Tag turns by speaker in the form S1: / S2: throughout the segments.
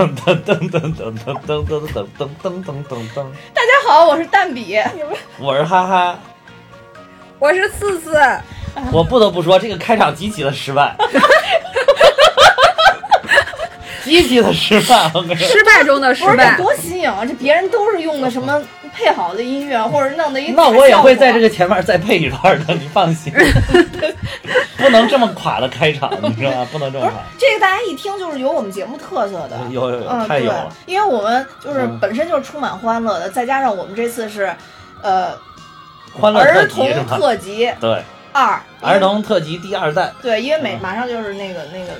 S1: 噔噔噔噔噔噔噔噔噔噔噔噔噔噔。
S2: 大家好，我是蛋比。
S1: 我是哈哈。
S3: 我是四四。
S1: 我不得不说，这个开场极其的失败。极其的失败，
S3: 失败中的失败。
S2: 多新颖啊！这别人都是用的什么配好的音乐，或者弄的一
S1: 那我也会在这个前面再配一段的，你放心。不能这么垮的开场，你知道吗？不能这么垮。
S2: 这个大家一听就是有我们节目特色的，
S1: 有有有，太有了。
S2: 因为我们就是本身就是充满欢乐的，再加上我们这次是，呃，
S1: 欢乐
S2: 儿童特辑，
S1: 对，
S2: 二
S1: 儿童特辑第二弹，
S2: 对，因为每马上就是那个那个。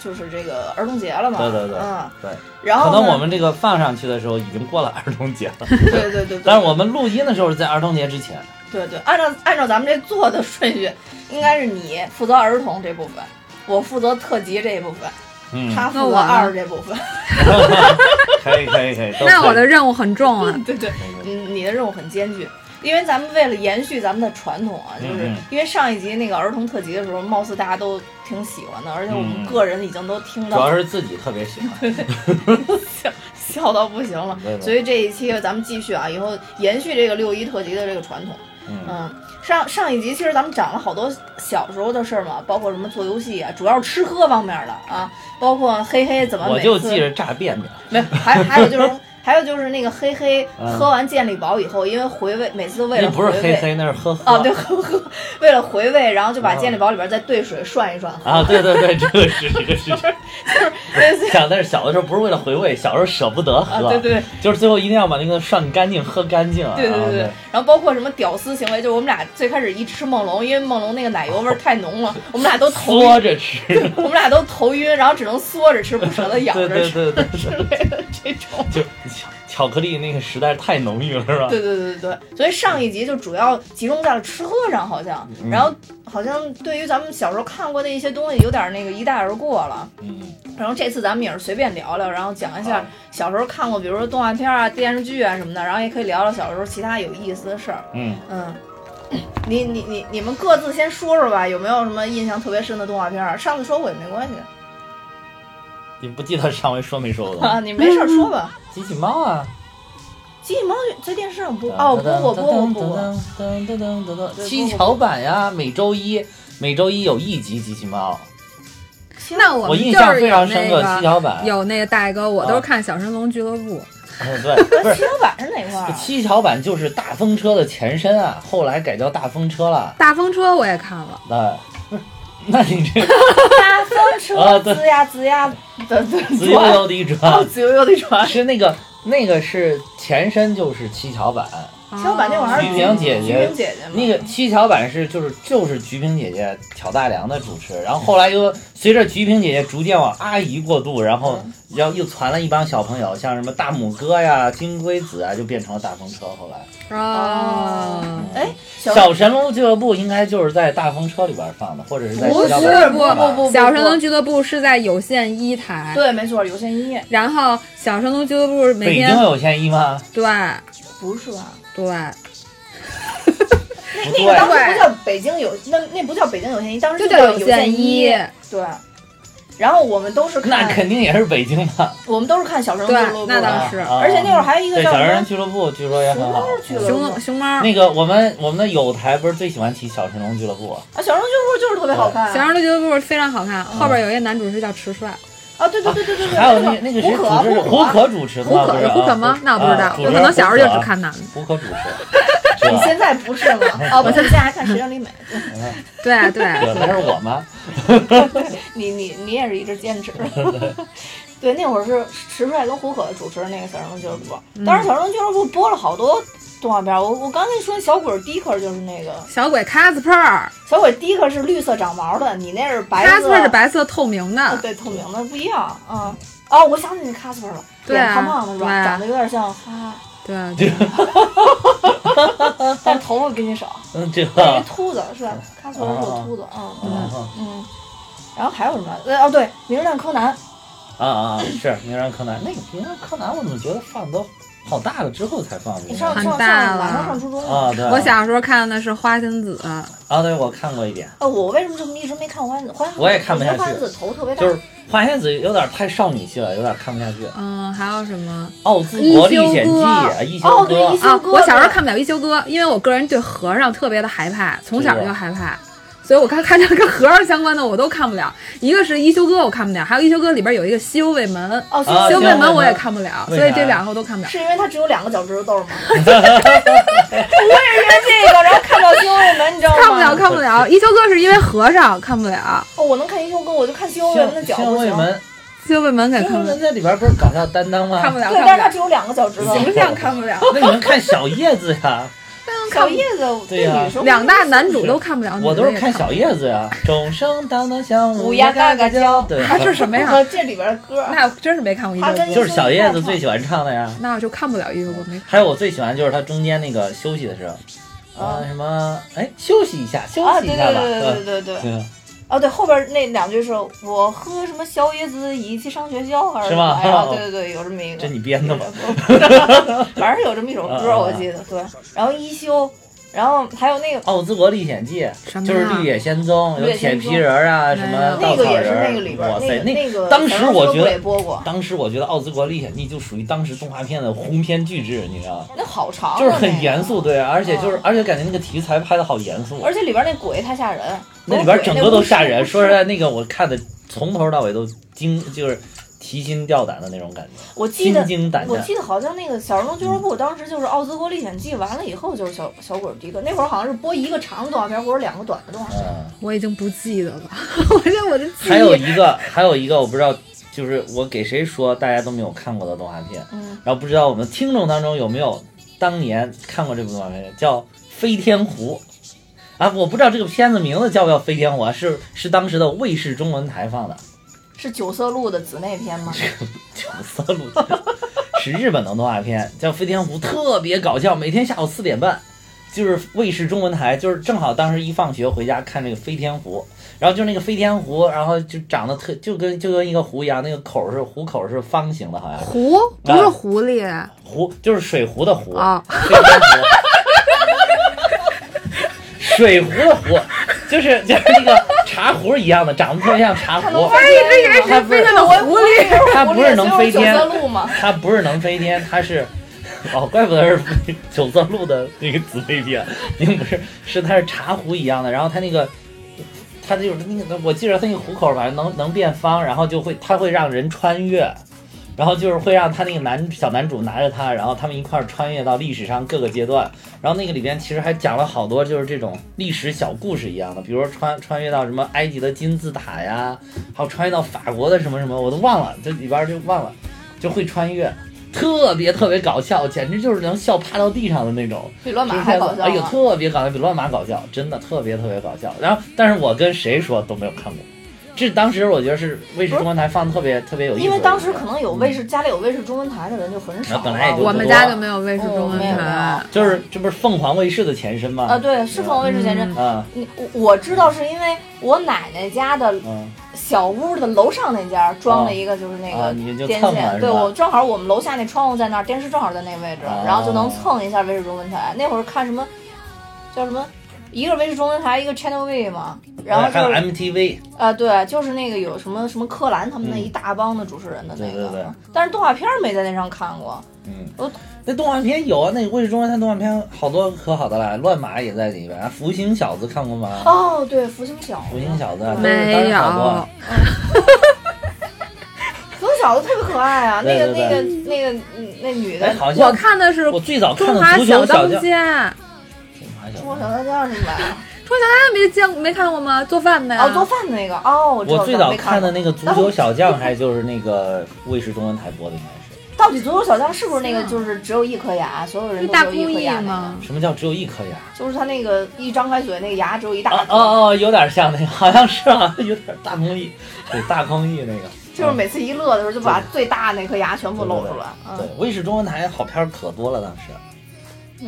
S2: 就是这个儿童节了嘛？
S1: 对对对，
S2: 嗯，
S1: 对。
S2: 然后
S1: 可能我们这个放上去的时候已经过了儿童节了。
S2: 对对对。
S1: 但是我们录音的时候是在儿童节之前。
S2: 对对，按照按照咱们这做的顺序，应该是你负责儿童这部分，我负责特辑这一部分，
S1: 嗯，
S2: 他负责二这部分。
S1: 可以可以可以。
S3: 那我的任务很重啊。
S2: 对对，嗯，你的任务很艰巨。因为咱们为了延续咱们的传统啊，就是因为上一集那个儿童特辑的时候，貌似大家都挺喜欢的，而且我们个人已经都听到，
S1: 主要是自己特别喜欢，
S2: 笑笑到不行了。所以这一期咱们继续啊，以后延续这个六一特辑的这个传统。嗯，上上一集其实咱们讲了好多小时候的事儿嘛，包括什么做游戏啊，主要是吃喝方面的啊，包括黑黑怎么
S1: 我就记着炸便便，
S2: 没还还有就是。还有就是那个黑黑喝完健力宝以后，因为回味，每次都为了
S1: 不是黑黑，那是喝喝。
S2: 啊，对喝喝，为了回味，然后就把健力宝里边再兑水涮一涮。
S1: 啊，对对对，这个是这个是，就是 想，但是小的时候不是为了回味，小时候舍不得喝，
S2: 对对，
S1: 就是最后一定要把那个涮干净，喝干净。
S2: 对对对，然后包括什么屌丝行为，就是我们俩最开始一吃梦龙，因为梦龙那个奶油味太浓了，我们俩都头
S1: 缩着吃，
S2: 我们俩都头晕，然后只能缩着吃，不舍得咬着
S1: 吃，
S2: 之类的这种。
S1: 就。巧克力那个实在是太浓郁了，是吧？
S2: 对对对对所以上一集就主要集中在了吃喝上，好像，然后好像对于咱们小时候看过的一些东西，有点那个一带而过了。嗯。然后这次咱们也是随便聊聊，然后讲一下小时候看过，比如说动画片啊、电视剧啊什么的，然后也可以聊聊小时候其他有意思的事儿。嗯嗯。你你你你们各自先说说吧，有没有什么印象特别深的动画片？上次说过也没关系。
S1: 你不记得上回说没说过
S2: 啊？你没事说吧。
S1: 机器猫啊，
S2: 机器猫在电视上播哦，播过播过播过。
S1: 噔噔噔噔噔，七巧板呀，每周一每周一有一集机器猫。
S3: 那我
S1: 我印象非常深刻，七巧板
S3: 有那个大哥，我都是看小神龙俱乐部。
S1: 嗯，对，不是
S2: 七巧板是哪块？
S1: 七巧板就是大风车的前身啊，后来改叫大风车了。
S3: 大风车我也看了。
S1: 对，那你这
S2: 大 风车滋呀滋呀的。
S1: 自由游的转，
S2: 自由游的船
S1: 是那个那个是前身就是七巧板，
S2: 七巧板那会儿
S1: 菊萍
S2: 姐
S1: 姐，
S2: 菊萍姐姐
S1: 那个七巧板是就是就是菊萍姐姐挑大梁的主持，然后后来又随着菊萍姐姐逐渐往阿姨过渡，然后然后又传了一帮小朋友，像什么大拇哥呀、金龟子啊，就变成了大风车。后来。
S2: 啊，哎，
S1: 小神龙俱乐部应该就是在大风车里边放的，或者是在
S3: 不是
S2: 不不不，
S3: 小神龙俱乐部是在有线一台，
S2: 对，没错，有线一。
S3: 然后小神龙俱乐部每
S1: 天北京有线一吗？
S3: 对，
S2: 不是吧？
S3: 对，
S2: 那个当时不叫北京有，那那不叫北京有线一，当时
S3: 就
S2: 叫有
S3: 线
S2: 一，对。然后我们都是看，
S1: 那肯定也是北京的。
S2: 我们都是看小神龙俱乐部，
S3: 那倒是。
S2: 而且那会儿还有一个
S1: 叫小神龙俱乐部，据说也很好。
S3: 熊熊猫。
S1: 那个我们我们的有台不是最喜欢提小神龙俱乐部
S2: 啊？小神龙俱乐部就是特别好看。
S3: 小神龙俱乐部非常好看，后边有一个男主是叫迟帅。
S2: 啊，对对对对对对。
S1: 还有那那个谁主持？胡可主持的
S3: 胡可是胡可吗？那我不知道，我可能小时候就只看男的。
S1: 胡可主持。
S2: 你现在不是了？哦，不，现在还看《谁让你美》。
S3: 对对，
S1: 那是我吗？
S2: 你你你也是一直坚持。对，那会儿是迟帅跟胡可主持的那个《小人龙俱乐部》，当时《小人龙俱乐部》播了好多动画片。我我刚才说小鬼迪克就是那个
S3: 小鬼 Casper，
S2: 小鬼迪克是绿色长毛的，你那是白
S3: 色。Casper 是白色透明的，
S2: 对，透明的不一样。嗯，哦，我想起那 Casper 了，脸胖胖的是吧？长得有点像哈。
S3: 对，
S2: 但头发比你少。
S1: 嗯，这
S2: 个。秃子是吧？卡斯特是秃子，嗯，对，嗯。然后还有什么？呃，哦，对，名侦探柯南。
S1: 啊啊，是名侦探柯南。那个名侦探柯南，我怎么觉得放的都好大了之后才放的。
S2: 你上
S3: 很
S2: 上上
S3: 大了
S2: 马上上初中了。
S1: 啊，对。
S3: 我小时候看的是花仙子，
S1: 啊，对，我看过一点，
S2: 呃，我为什么这么一直没看花仙子？花仙子
S1: 我也看不下去
S2: 花仙子头特别大。
S1: 就是花仙子有点太少女系了，有点看不下去。
S3: 嗯，还有什么？
S1: 奥兹国历险记》啊，一休
S2: 哦对一休
S3: 啊，
S2: 哥
S3: 我小时候看不了一休哥，因为我个人对和尚特别的害怕，从小就害怕，所以我看看这跟和尚相关的我都看不了。一个是一休哥我看不了，还有一休哥里边有一个西游卫门，
S2: 哦，
S1: 啊
S3: 西游卫门我也看不了，所以这两个我都看不了。
S2: 是因为它只有两个脚趾头豆吗？我也是因为这个，然后看到《西游卫门》，你知道吗？
S3: 看不了，看不了。一休哥是因为和尚看不了，
S2: 哦，我能看一休哥，我就看《西游卫门》的脚
S1: 西
S2: 不行。
S1: 游未门，
S3: 西游卫门
S1: 在里边不是搞笑担当吗？
S3: 看不了，
S2: 但是它只。有两个脚趾头。
S3: 形象看不了，
S1: 那你们看小叶子呀，
S2: 小叶子
S1: 对呀
S3: 两大男主都看不了，
S1: 我都是看
S3: 小。
S1: 叶子呀。钟声当当响，
S2: 乌鸦嘎嘎叫
S1: 对，
S3: 这，是什么呀？
S2: 这里边的歌。
S3: 那我真是没看过一个
S2: 他跟
S3: 哥，
S1: 就是小叶子最喜欢唱的呀。
S3: 那我就看不了一个，我，没看。
S1: 还有我最喜欢就是他中间那个休息的时候，啊什么哎休息一下，休
S2: 啊，
S1: 息一下吧。
S2: 对对对对对对对。
S1: 对
S2: 哦，对，后边那两句是我喝什么小叶子一起上学校，还是什么呀？对对对，有这么一个。
S1: 这你编的吗？
S2: 反正有这么一首歌，我记得。对，然后一休，然后还有那个
S1: 奥兹国历险记就是绿野仙踪，有铁皮人啊，什么
S3: 没
S2: 那个也是
S1: 稻草人儿，
S2: 那个里边，
S1: 哇塞，
S2: 那那个
S1: 当时我觉得，当时我觉得奥兹国历险记就属于当时动画片的鸿篇巨制，你知道吗？
S2: 那好长啊，
S1: 就是很严肃，。对，而且就是
S2: 嗯
S1: 而且感觉那个题材拍的好严肃，
S2: 而且里边那鬼太吓人，
S1: 那里边整个都吓人。说实在，那个我看的从头到尾都惊，就是提心吊胆的那种感觉，
S2: 我记得。
S1: 惊胆。
S2: 我记得好像那个《小儿童俱乐部》当时就是《奥兹国历险记》完了以后就是小小鬼儿迪克，那会儿好像是播一个长的动画片或者两个短的动画片。
S1: 嗯，
S3: 我已经不记得了，我觉得我的记
S1: 还有一个，还有一个我不知道，就是我给谁说大家都没有看过的动画片，
S2: 嗯，
S1: 然后不知道我们听众当中有没有当年看过这部动画片，叫《飞天狐》。啊，我不知道这个片子名字叫不叫《飞天狐》啊？是是当时的卫视中文台放的，
S2: 是九色鹿的姊妹篇吗？
S1: 九色鹿是日本的动画片，叫《飞天狐》，特别搞笑，每天下午四点半，就是卫视中文台，就是正好当时一放学回家看这个《飞天狐》，然后就那个飞天狐，然后就长得特就跟就跟一个湖一样，那个口是虎口是方形的，好像
S3: 狐不是狐狸
S1: 湖就是水壶的湖，
S3: 啊，
S1: 飞天湖，水壶的壶，就是就是那个茶壶一样的，长得特别像茶壶。
S2: 我一直以为
S1: 它不是
S2: 的狐狸，
S1: 它不是能飞天？它不是能飞天，它是，哦，怪不得是九色鹿的那个紫飞天，并不是，是它是茶壶一样的，然后它那个，它就是那个，我记得它那个壶口反正能能变方，然后就会它会让人穿越，然后就是会让他那个男小男主拿着它，然后他们一块儿穿越到历史上各个阶段，然后那个里边其实还讲了好多就是这种历史小故事一样的，比如说穿穿越到什么埃及的金字塔呀，还有穿越到法国的什么什么，我都忘了，这里边就忘了，就会穿越。特别特别搞笑，简直就是能笑趴到地上的那种。
S2: 比乱马还搞笑
S1: 哎呦，特别搞笑，比乱马搞笑，真的特别特别搞笑。然后，但是我跟谁说都没有看过。这当时我觉得是卫视中文台放的特别特别有意思。
S2: 因为当时可能有卫视家里有卫视中文台的人就很少。
S1: 啊本来也就
S3: 我们家就没有卫视中文台
S2: 有。
S1: 就是这不是凤凰卫视的前身吗？
S2: 啊，对，是凤凰卫视前身。嗯我我知道是因为我奶奶家的
S1: 嗯
S2: 小屋的楼上那家装了一个就是那个
S1: 啊你就
S2: 电线，对我正好我们楼下那窗户在那儿，电视正好在那个位置，
S1: 啊
S2: 然后就能蹭一下卫视中文台。那会儿看什么叫什么？一个卫视中文台，一个 Channel V 嘛，然后
S1: 还有
S2: 就是
S1: MTV，
S2: 啊，对，就是那个有什么什么柯蓝他们那一大帮的主持人的那个，
S1: 嗯对对对
S2: 但是动画片没在那上看过。
S1: 嗯
S2: 我，
S1: 那动画片有啊，那个卫视中文台动画片好多可好的了，乱马也在里边，福星小子看过吗？
S2: 哦，对，福星小子，
S1: 福星小子
S2: 嗯
S3: 没有，
S2: 福星小子特别可爱啊，那个
S1: 对对
S2: 那个那个嗯那女的
S1: 哎，，好
S3: 我看的是
S1: 我最早看
S3: 中
S1: 的足
S3: 华小
S1: 球小将，中
S2: 国
S1: 将
S2: 小当家是什么呀？
S3: 中华小当家没见没看过吗？做饭的呀。
S2: 哦，做饭的那个哦，我知道
S1: 我最早
S2: 看
S1: 看的那个足球小将，还就是那个卫视中文台播的，应该是。
S2: 到底足球小将是不是那个就是只有一颗牙，所有人都有一颗牙那
S3: 吗？？
S1: 什么叫只有一颗牙？
S2: 就是他那个一张开嘴，那个牙只有一大
S1: 哦
S2: 颗，
S1: 哦哦，有点像那个，好像是啊，有点大公益，对大公益那个。
S2: 就是每次一乐的时候就把最大那颗牙全部露出来。
S1: 对
S2: 嗯，，
S1: 卫视中文台好片可多了，当时。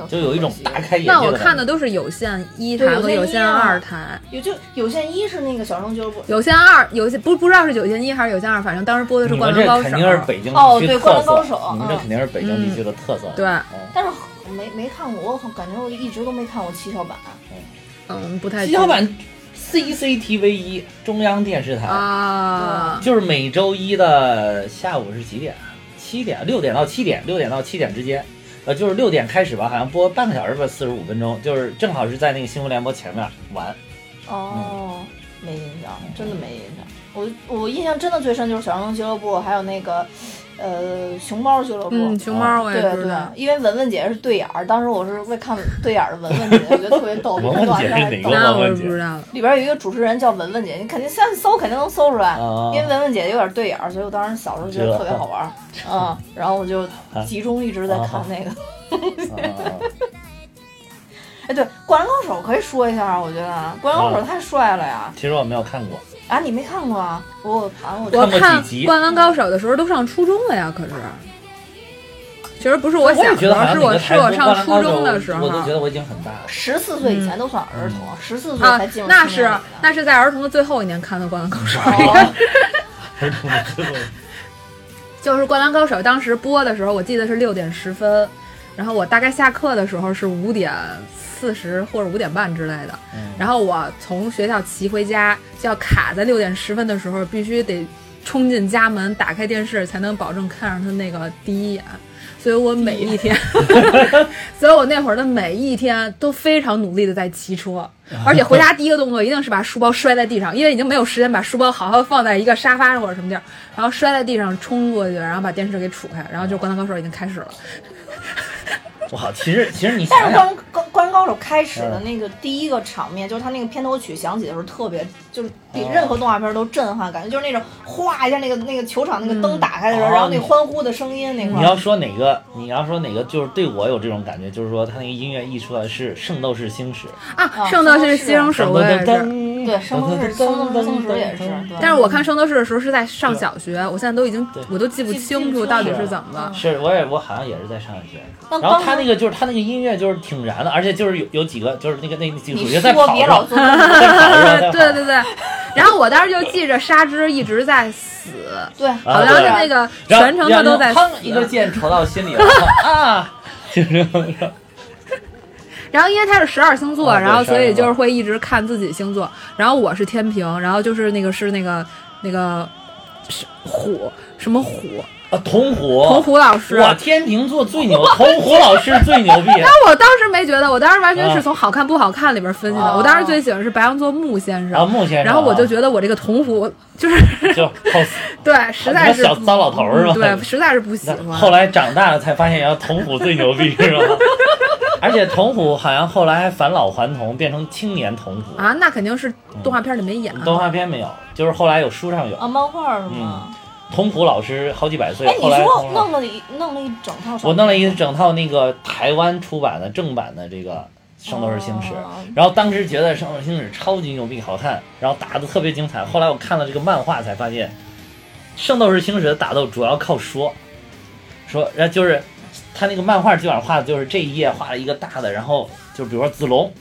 S1: 就有一种大开眼界。
S3: 那我看的都是有线一台和有线二台，
S2: 有就有线一是那个小生俱乐部，
S3: 有线二有线不不知道是有线一还是有线二，反正当时播的是《灌篮高手》。
S1: 肯定是北京
S2: 哦，对，《灌篮高手》，
S1: 你们这肯定是北京地区的特色。
S3: 对，
S2: 但是没没看过，我感觉我一直都没看过七巧板。
S3: 嗯，不太。
S1: 七巧板，CCTV 一中央电视台
S3: 啊，
S1: 就是每周一的下午是几点？七点，六点到七点，六点到七点之间。呃，就是六点开始吧，好像播半个小时吧，四十五分钟，就是正好是在那个新闻联播前面完。
S2: 哦，没印象，真的没印象。我我印象真的最深就是小龙俱乐部，还有那个呃熊猫俱乐部。
S3: 嗯，熊猫我也
S2: 对对，因为文文姐是对眼儿，当时我是为看对眼儿的文文姐，我觉得特别逗。
S1: 文文姐是哪个文文姐？
S2: 里边有一个主持人叫文文姐，你肯定现在搜肯定能搜出来，因为文文姐有点对眼儿，所以我当时小时候觉得特别好玩儿。嗯，然后我就集中一直在看那个。哎，对，《灌篮高手》可以说一下，我觉得《灌篮高手》太帅了呀。
S1: 其实我没有看过
S2: 啊，你没看过啊？我盘
S3: 我看《灌篮高手》的时候都上初中了呀，可是，其实不是我小时候，是我是我上初中的时候，
S1: 我都觉得我已经很大了。
S2: 十四岁以前都算儿童，十四岁才进入。
S3: 那是那是在儿童的最后一年看的《灌篮高手》。
S1: 儿童的最后。
S3: 就是《灌篮高手》当时播的时候，我记得是六点十分，然后我大概下课的时候是五点四十或者五点半之类的，然后我从学校骑回家，就要卡在六点十分的时候，必须得冲进家门，打开电视，才能保证看上他那个第一眼。所以我每一天，所以我那会儿的每一天都非常努力的在骑车，而且回家第一个动作一定是把书包摔在地上，因为已经没有时间把书包好好放在一个沙发上或者什么地儿，然后摔在地上冲过去，然后把电视给杵开，然后就《灌篮高手》已经开始了。
S1: 哇，其实其实你，
S2: 但是《灌高灌篮高手》开始的那个第一个场面，就是他那个片头曲响起的时候，特别就是比任何动画片都震撼，感觉就是那种哗一下，那个那个球场那个灯打开的时候，然后那欢呼的声音那块。
S1: 你要说哪个？你要说哪个？就是对我有这种感觉，就是说他那个音乐一出来是《圣斗士星矢》
S3: 啊，《圣斗士星矢》我也是，
S2: 对，《圣斗士圣斗士星矢》也是。
S3: 但是我看《圣斗士》的时候是在上小学，我现在都已经我都记不清楚到底是怎么了。
S1: 是，我也我好像也是在上小学。然后他那个就是他那个音乐就是挺燃的，而且就是有有几个就是那个那几个主角在跑着，
S3: 对对对。然后我当时就记着沙织一直在死，
S2: 对，
S3: 好像是那个全程他都在死，
S1: 一个箭戳到心里了 啊，就这样。
S3: 然后因为他是十二星座，然后所以就是会一直看自己星座。然后我是天平，然后就是那个是那个那个是虎什么虎。
S1: 啊，童虎，
S3: 童虎老师，
S1: 我天秤座最牛，童虎老师最牛逼。
S3: 那我当时没觉得，我当时完全是从好看不好看里边分析的。我当时最喜欢是白羊座木先生，
S1: 啊木先生。
S3: 然后我就觉得我这个童虎就是
S1: 就好，
S3: 对，实在是
S1: 小糟老头是吧？
S3: 对，实在是不喜欢。
S1: 后来长大了才发现，要童虎最牛逼是吧？而且童虎好像后来还返老还童，变成青年童虎
S3: 啊，那肯定是动画片里没演。
S1: 动画片没有，就是后来有书上有
S2: 啊，漫画是吗？
S1: 童虎老师好几百岁，
S2: 哎，你说弄了一弄了一整套，
S1: 我弄了一整套那个台湾出版的正版的这个《圣斗士星矢》，然后当时觉得《圣斗士星矢》超级牛逼，好看，然后打的特别精彩。后来我看了这个漫画，才发现《圣斗士星矢》的打斗主要靠说，说，然后就是他那个漫画基本上画的就是这一页画了一个大的，然后就比如说子龙，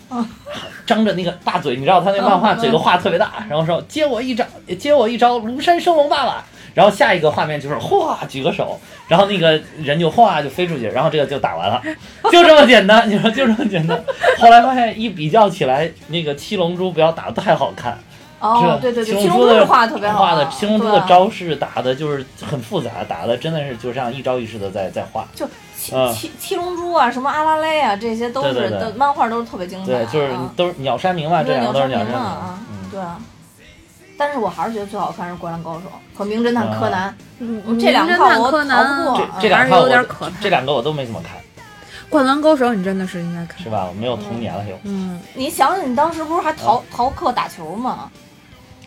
S1: 张着那个大嘴，你知道他那漫画嘴都画特别大，然后说接我一招，接我一招庐山升龙霸吧。然后下一个画面就是哗举个手，然后那个人就哗就飞出去，然后这个就打完了，就这么简单。你说就这么简单。后来发现一比较起来，那个七龙珠不要打的太好看。
S2: 哦，对对对，七龙珠
S1: 的
S2: 画特别好。
S1: 画的七龙珠的招式打的就是很复杂，打的真的是就像一招一式的在在画。
S2: 就七七七龙珠啊，什么阿拉蕾啊，这些都是的漫画都是特别精彩。
S1: 对，就是都是鸟山明嘛，这两个都是鸟山明
S2: 啊。对啊。但是我还是觉得最好看是《灌篮高手》和《名侦探柯南》，这两套我逃不过。
S1: 这两套我这两个我都没怎么看。
S3: 《灌篮高手》你真的是应该看，
S1: 是吧？我没有童年了又。
S3: 嗯，
S2: 你想想，你当时不是还逃逃课打球吗？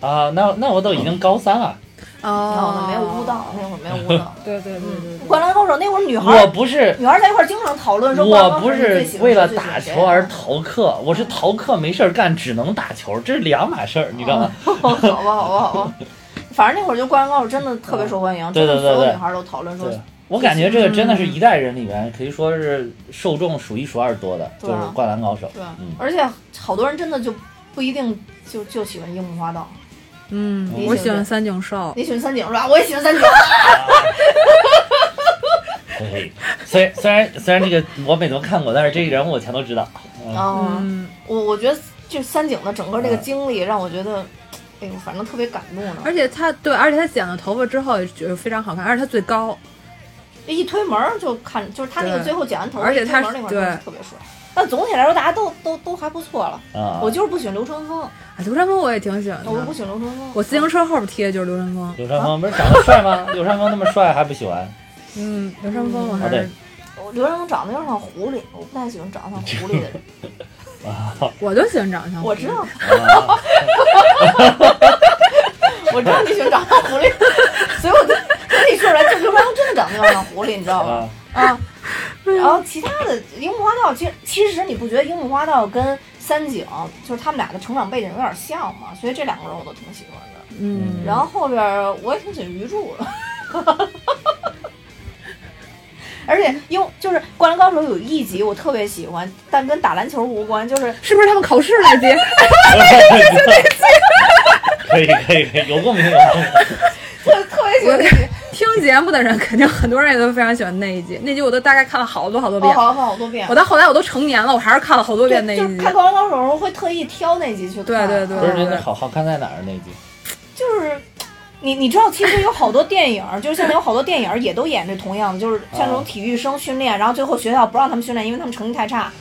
S1: 啊，那那我都已经高三了。
S2: 哦，没有舞蹈，那会儿没有舞蹈。
S3: 对对对对。
S2: 灌篮高手那会儿女孩，
S1: 我不是
S2: 女孩在一块儿经常讨论说，
S1: 我不是为了打球而逃课，我是逃课没事儿干，只能打球，这是两码事儿，你知道吗？
S2: 好吧，好吧，好吧。反正那会儿就灌篮高手真的特别受欢迎，
S1: 对对对对，所
S2: 有女孩都讨论说，
S1: 我感觉这个真的是一代人里面可以说是受众数一数二多的，就是《灌篮高手》。
S2: 对，
S1: 嗯
S2: 而且好多人真的就不一定就就喜欢樱木花道。
S3: 嗯我喜欢三井寿。
S2: 你喜欢三井是吧？我也喜欢三井。
S1: 可以，虽虽然虽然这个我没都看过，但是这个人物我全都知道。嗯
S2: 啊，
S3: 嗯，
S2: 我我觉得就三井的整个这个经历让我觉得，哎呦，反正特别感动呢。
S3: 而且他对，而且他剪了头发之后也觉得非常好看，而且他最高，
S2: 一推门儿就看，就是他那个最后剪完头，
S3: 而且他
S2: 一推门那块
S3: 对
S2: 儿特别帅。但总体来说，大家都都都还不错了。
S1: 啊，
S2: 我就是不喜欢流川枫，
S3: 啊，流川枫我也挺喜欢的
S2: 我不
S3: 的。
S2: 喜欢流川枫。
S3: 我自行车后边贴的就是流川枫。
S1: 流川枫不是长得帅吗？流川枫那么帅还不喜欢？
S3: 嗯，流川枫我还是
S2: 我流川枫长得有点像狐狸，我不太喜欢长得像狐狸的人。
S3: 我就喜欢长得像。
S2: 我知道，
S1: 啊
S2: 我知道你喜欢长得像狐狸，所以我就跟你说出来，就流川枫真的长得有点像狐狸，你知道吗？
S1: 啊，
S2: 啊，然后其他的樱木花道，其实其实你不觉得樱木花道跟三井就是他们俩的成长背景有点像吗？所以这两个人我都挺喜欢的。
S3: 嗯，
S2: 然后后边儿我也挺喜欢鱼柱的。而且因为就是《灌篮高手》有一集我特别喜欢，但跟打篮球无关，就是
S3: 是不是他们考试那集？
S1: 可以可以可以，有共鸣有共鸣。
S2: 特特别喜欢那集，
S3: 听节目的人肯定很多人也都非常喜欢那一集，那集我都大概看了好多好多
S2: 我
S3: 遍。
S2: 好像看好多遍
S3: 我。到后来我都成年了，我还是看了好多遍那一集。
S2: 就就是看《灌篮高手》的时候会特意挑那集去看。
S3: 对对对
S1: 不是
S2: 嗯
S1: 真的好好看在哪儿那集？
S2: 就是你你知道，其实有好多电影，就是现在有好多电影也都演这同样的，就是像这种体育生训练，然后最后学校不让他们训练，因为他们成绩太差，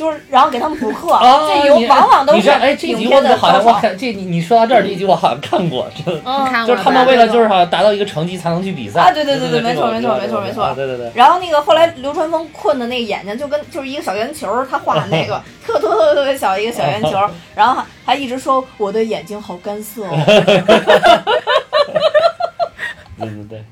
S2: 就是然后给他们补课，
S1: 啊，
S2: 这有往往都是
S1: 你知道哎，这集我好像。我看这你你说到这儿，这集我好像看过，真的。
S2: 嗯，
S3: 看过
S1: 就是他们为了就是好像达到一个成绩才能去比赛
S2: 啊对对对
S1: 对
S2: 对没错没错没错没错
S1: 啊对对对，
S2: 然后那个后来流川枫困的那个眼睛就跟就是一个小圆球，他画的那个 特特特特别小一个小圆球，然后还还一直说我的眼睛好干涩哦。
S1: 对对 对。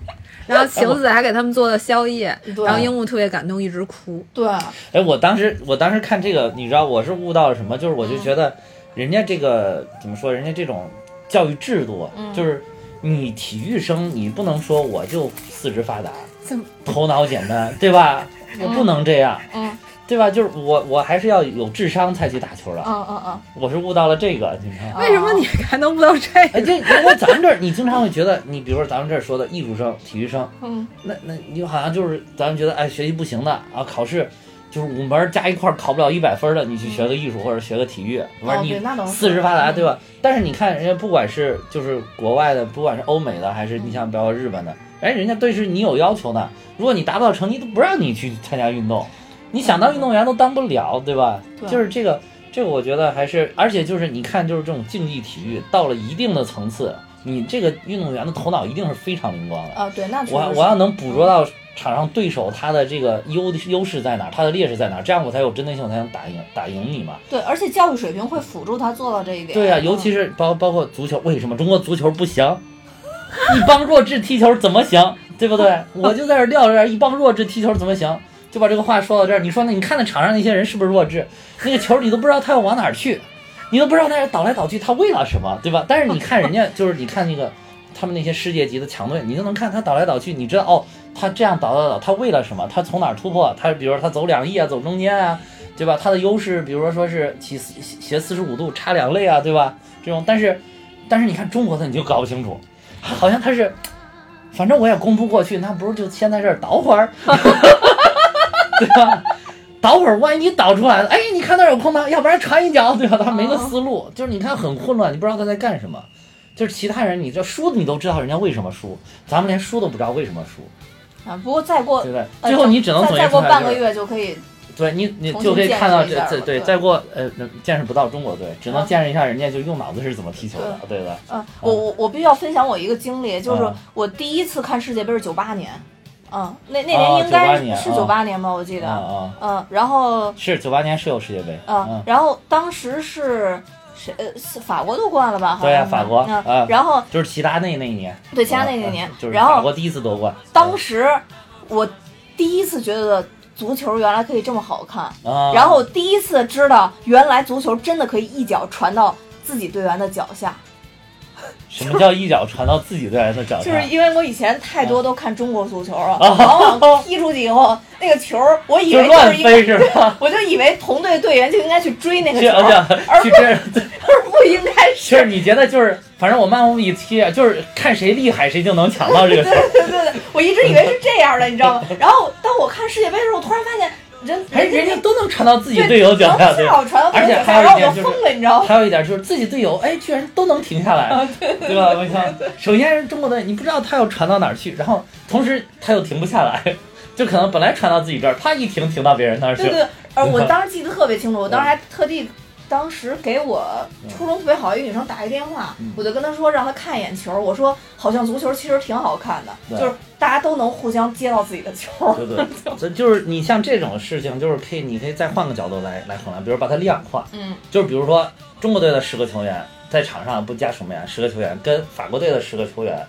S3: 然后晴子还给他们做了宵夜，然后樱木特别感动，一直哭。
S2: 对，
S1: 哎，我当时我当时看这个，你知道我是悟到了什么？就是我就觉得人家这个怎么说？人家这种教育制度，
S2: 嗯
S1: 就是你体育生，你不能说我就四肢发达
S3: 怎么，
S1: 头脑简单，对吧？我不能这样，
S2: 嗯
S1: 对吧？就是我我还是要有智商才去打球的。
S2: 嗯嗯嗯，
S1: 我是悟到了这个，你看。
S2: 哦
S3: 为什么你还能悟到这
S1: 哎，
S3: 个？
S1: 这因为咱们这儿，你经常会觉得，你比如说咱们这儿说的艺术生、体育生，
S2: 嗯
S1: 那那你好像就是咱们觉得哎学习不行的啊，考试就是五门加一块儿考不了一百分的，你去学个艺术或者学个体育，完、
S2: 哦
S1: 你四肢发达
S2: 嗯
S1: 对吧？但是你看人家不管是就是国外的，不管是欧美的还是你像包括日本的，哎，人家对是你有要求的，如果你达不到成绩，都不让你去参加运动，你想当运动员都当不了，对吧？
S2: 对
S1: 就是这个这个，我觉得还是，而且就是你看，就是这种竞技体育到了一定的层次，你这个运动员的头脑一定是非常灵光的。
S2: 啊，对，那
S1: 我我要能捕捉到场上对手他的这个优优势在哪儿，他的劣势在哪儿，这样我才有针对性，我才能打赢打赢你嘛。
S2: 对，而且教育水平会辅助他做到这一点。
S1: 对呀、尤其
S2: 是
S1: 是包包括足球，为什么中国足球不行？一帮弱智踢球怎么行？对不对？我就在这撂着，一帮弱智踢球怎么行？就把这个话说到这儿，你说那你看那场上那些人是不是弱智？那个球你都不知道他要往哪儿去，你都不知道他倒来倒去，他为了什么，对吧？但是你看人家，就是你看那个他们那些世界级的强队，你就能看他倒来倒去，你知道哦，他这样倒倒倒，他为了什么？他从哪儿突破？他比如说他走两翼啊，走中间啊，对吧？他的优势，比如说说是起斜四十五度插两肋啊，对吧？这种，但是但是你看中国的你就搞不清楚，好像他是，反正我也攻不过去，那不是就先在这儿倒会儿，对吧？倒会儿，万一倒出来了，哎，你看那儿有空吗，要不然传一脚，对吧？他没个思路，就是你看很混乱，你不知道他在干什么。就是其他人，你这输你都知道人家为什么输，咱们连输都不知道为什么输，
S2: 啊，不过再过
S1: 对不对？
S2: 呃
S1: 最后你只能总结
S2: 再再
S1: 出来就是
S2: 过半个月就可以。
S1: 对你，你就可以看到这这对，再过呃，那见识不到中国队，只能
S2: 啊
S1: 见识一下人家就用脑子是怎么踢球的，对吧？
S2: 嗯，我我我必须要分享我一个经历，就是
S1: 啊
S2: 我第一次看世界杯是九八年，嗯，那那
S1: 啊
S2: 年应该
S1: 98年
S2: 是
S1: 啊
S2: 九八年吧，我记
S1: 啊
S2: 得，
S1: 啊，
S2: 嗯，然后
S1: 是九八年是有世界杯，
S2: 嗯
S1: 嗯，，
S2: 然后当时是谁？呃，是法国夺冠了吧？好
S1: 对法国
S2: 嗯
S1: 啊
S2: 然后
S1: 就是齐达内那一年，
S2: 对齐达内
S1: 嗯
S2: 那年
S1: 嗯就是
S2: 然后
S1: 法国第一次夺冠，
S2: 当时我第一次觉得足球原来可以这么好看，
S1: 啊，
S2: 然后第一次知道原来足球真的可以一脚传到自己队员的脚下。
S1: 什么叫一脚传到自己队员的脚
S2: 就是？因为我以前太多都看中国足球了，往往踢出去以后，那个球儿我以为就
S1: 乱飞
S2: 是应该，
S1: 是吧？
S2: 我就以为同队队员就应该去追那个球儿，而
S1: 去
S2: 不
S1: 这，
S2: 而不应该是
S1: 就是你觉得就是，反正我漫无一踢，就是看谁厉害谁就能抢到这个球。
S2: 对对对，我一直以为是这样的，你知道吗？然后当我看世界杯的时候，我突然发现人
S1: 还人家
S2: 家
S1: 都能传到自己队友脚下，对吧。
S2: 正好传到
S1: 而且还
S2: 队友脚下，然后我
S1: 有一点就
S2: 疯了，你知道吗？
S1: 还有一点就是自己队友，哎，居然都能停下来，对吧？我想，首先是中国队，你不知道他要传到哪儿去，然后同时他又停不下来，就可能本来传到自己这儿，他一停停到别人那儿去
S2: 对。对，而我当时记得特别清楚，我当时还特地。当时给我初中特别好一个女生打一电话，
S1: 嗯。
S2: 我就跟她说让她看一眼球，我说好像足球其实挺好看的，就是大家都能互相接到自己的球。
S1: 对对，所以就是你像这种事情，就是可以，你可以再换个角度来来衡量，比如把它量化，
S2: 嗯，
S1: 就是比如说中国队的十个球员在场上不加守门员，十个球员跟法国队的十个球员，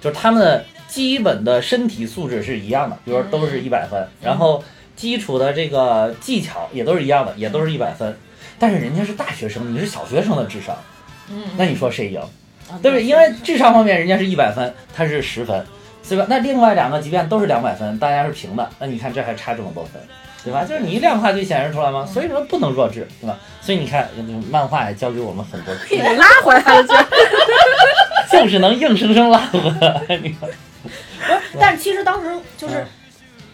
S1: 就是他们的基本的身体素质是一样的，比如说都是一百分，然后基础的这个技巧也都是一样的，也都是一百分，但是人家是大学生，你是小学生的智商，
S2: 嗯，
S1: 那你说谁赢？
S2: 啊
S1: 对不对？因为智商方面人家是一百分，他是十分，对吧？那另外两个即便都是两百分，大家是平的，那你看这还差这么多分，对吧？就是你一量化就显示出来吗？所以说不能弱智，对吧？所以你看，漫画也教给我们很多知识，
S3: 给 拉回来了，就
S1: 就是能硬生生拉回来。你看，
S2: 但是其实当时就是
S1: 嗯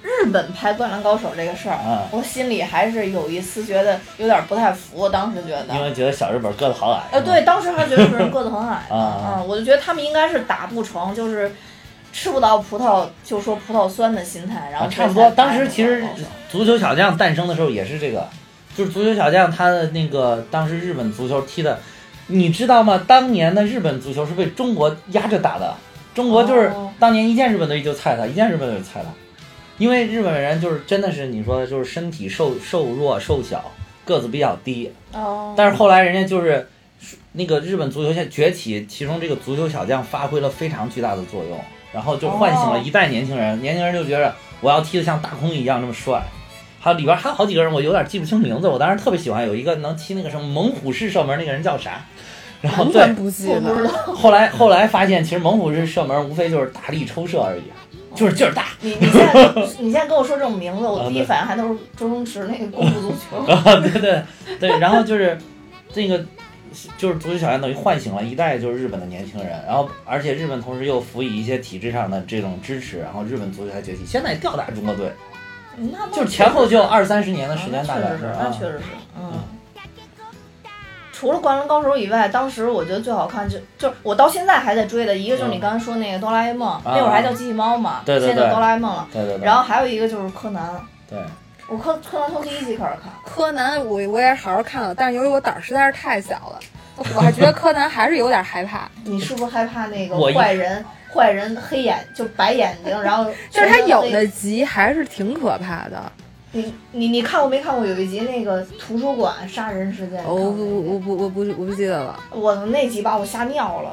S2: 日本拍《灌篮高手》这个事儿，
S1: 嗯。
S2: 我心里还是有一丝觉得有点不太服。当时觉得，
S1: 因为觉得小日本个子好矮，
S2: 呃，对，当时还觉得日本人个子很矮，
S1: 啊
S2: 嗯，我就觉得他们应该是打不成，就是吃不到葡萄就说葡萄酸的心态，然后
S1: 啊，差不多。当时其实足球小将诞生的时候也是这个，就是足球小将他的那个当时日本足球踢的，你知道吗？当年的日本足球是被中国压着打的，中国就是
S2: 哦。
S1: 当年一见日本队就菜他，一见日本队就菜他，因为日本人就是真的是你说的就是身体瘦瘦弱瘦小，个子比较低，
S2: 哦，
S1: 但是后来人家就是那个日本足球现在崛起，其中这个足球小将发挥了非常巨大的作用，然后就唤醒了一代年轻人，年轻人就觉得我要踢得像大空一样那么帅。还有里边还有好几个人，我有点记不清名字。我当时特别喜欢有一个能踢那个什么猛虎式射门那个人叫啥？然后对
S3: 不记得。
S2: 道。
S1: 后来后来发现其实猛虎式射门无非就是大力抽射而已，就是劲儿大。
S2: 你你现在 你现在跟我说这种名字，我第一反应还都是周星驰那个 功夫足球。
S1: 啊，对对对，然后就是这个就是足球小将等于唤醒了一代就是日本的年轻人，然后而且日本同时又辅以一些体制上的这种支持，然后日本足球才崛起。现在吊打中国队，
S2: 那
S1: 就是前后就二三十年的时间，大概
S2: 那确实是，那
S1: 啊
S2: 确实是，嗯。除了《灌篮高手》以外，当时我觉得最好看就就是我到现在还在追的一个就是你刚才说那个哆啦 A 梦，那会儿还叫机器猫嘛，
S1: 对对
S2: 现在叫哆啦 A 梦了。
S1: 对对对，
S2: 然后还有一个就是柯南，
S1: 对
S2: 我柯柯南从第一集开始看，
S3: 柯南我我也好好看了，但是由于我胆儿实在是太小了，我还觉得柯南还是有点害怕。
S2: 你是不是害怕那个坏人？坏人黑眼就白眼睛，然后
S3: 就是他有的集还是挺可怕的。
S2: 你你你看过没看过有一集那个图书馆杀人事件？
S3: 我我我不我不我不记得了。
S2: 我那集把我吓尿了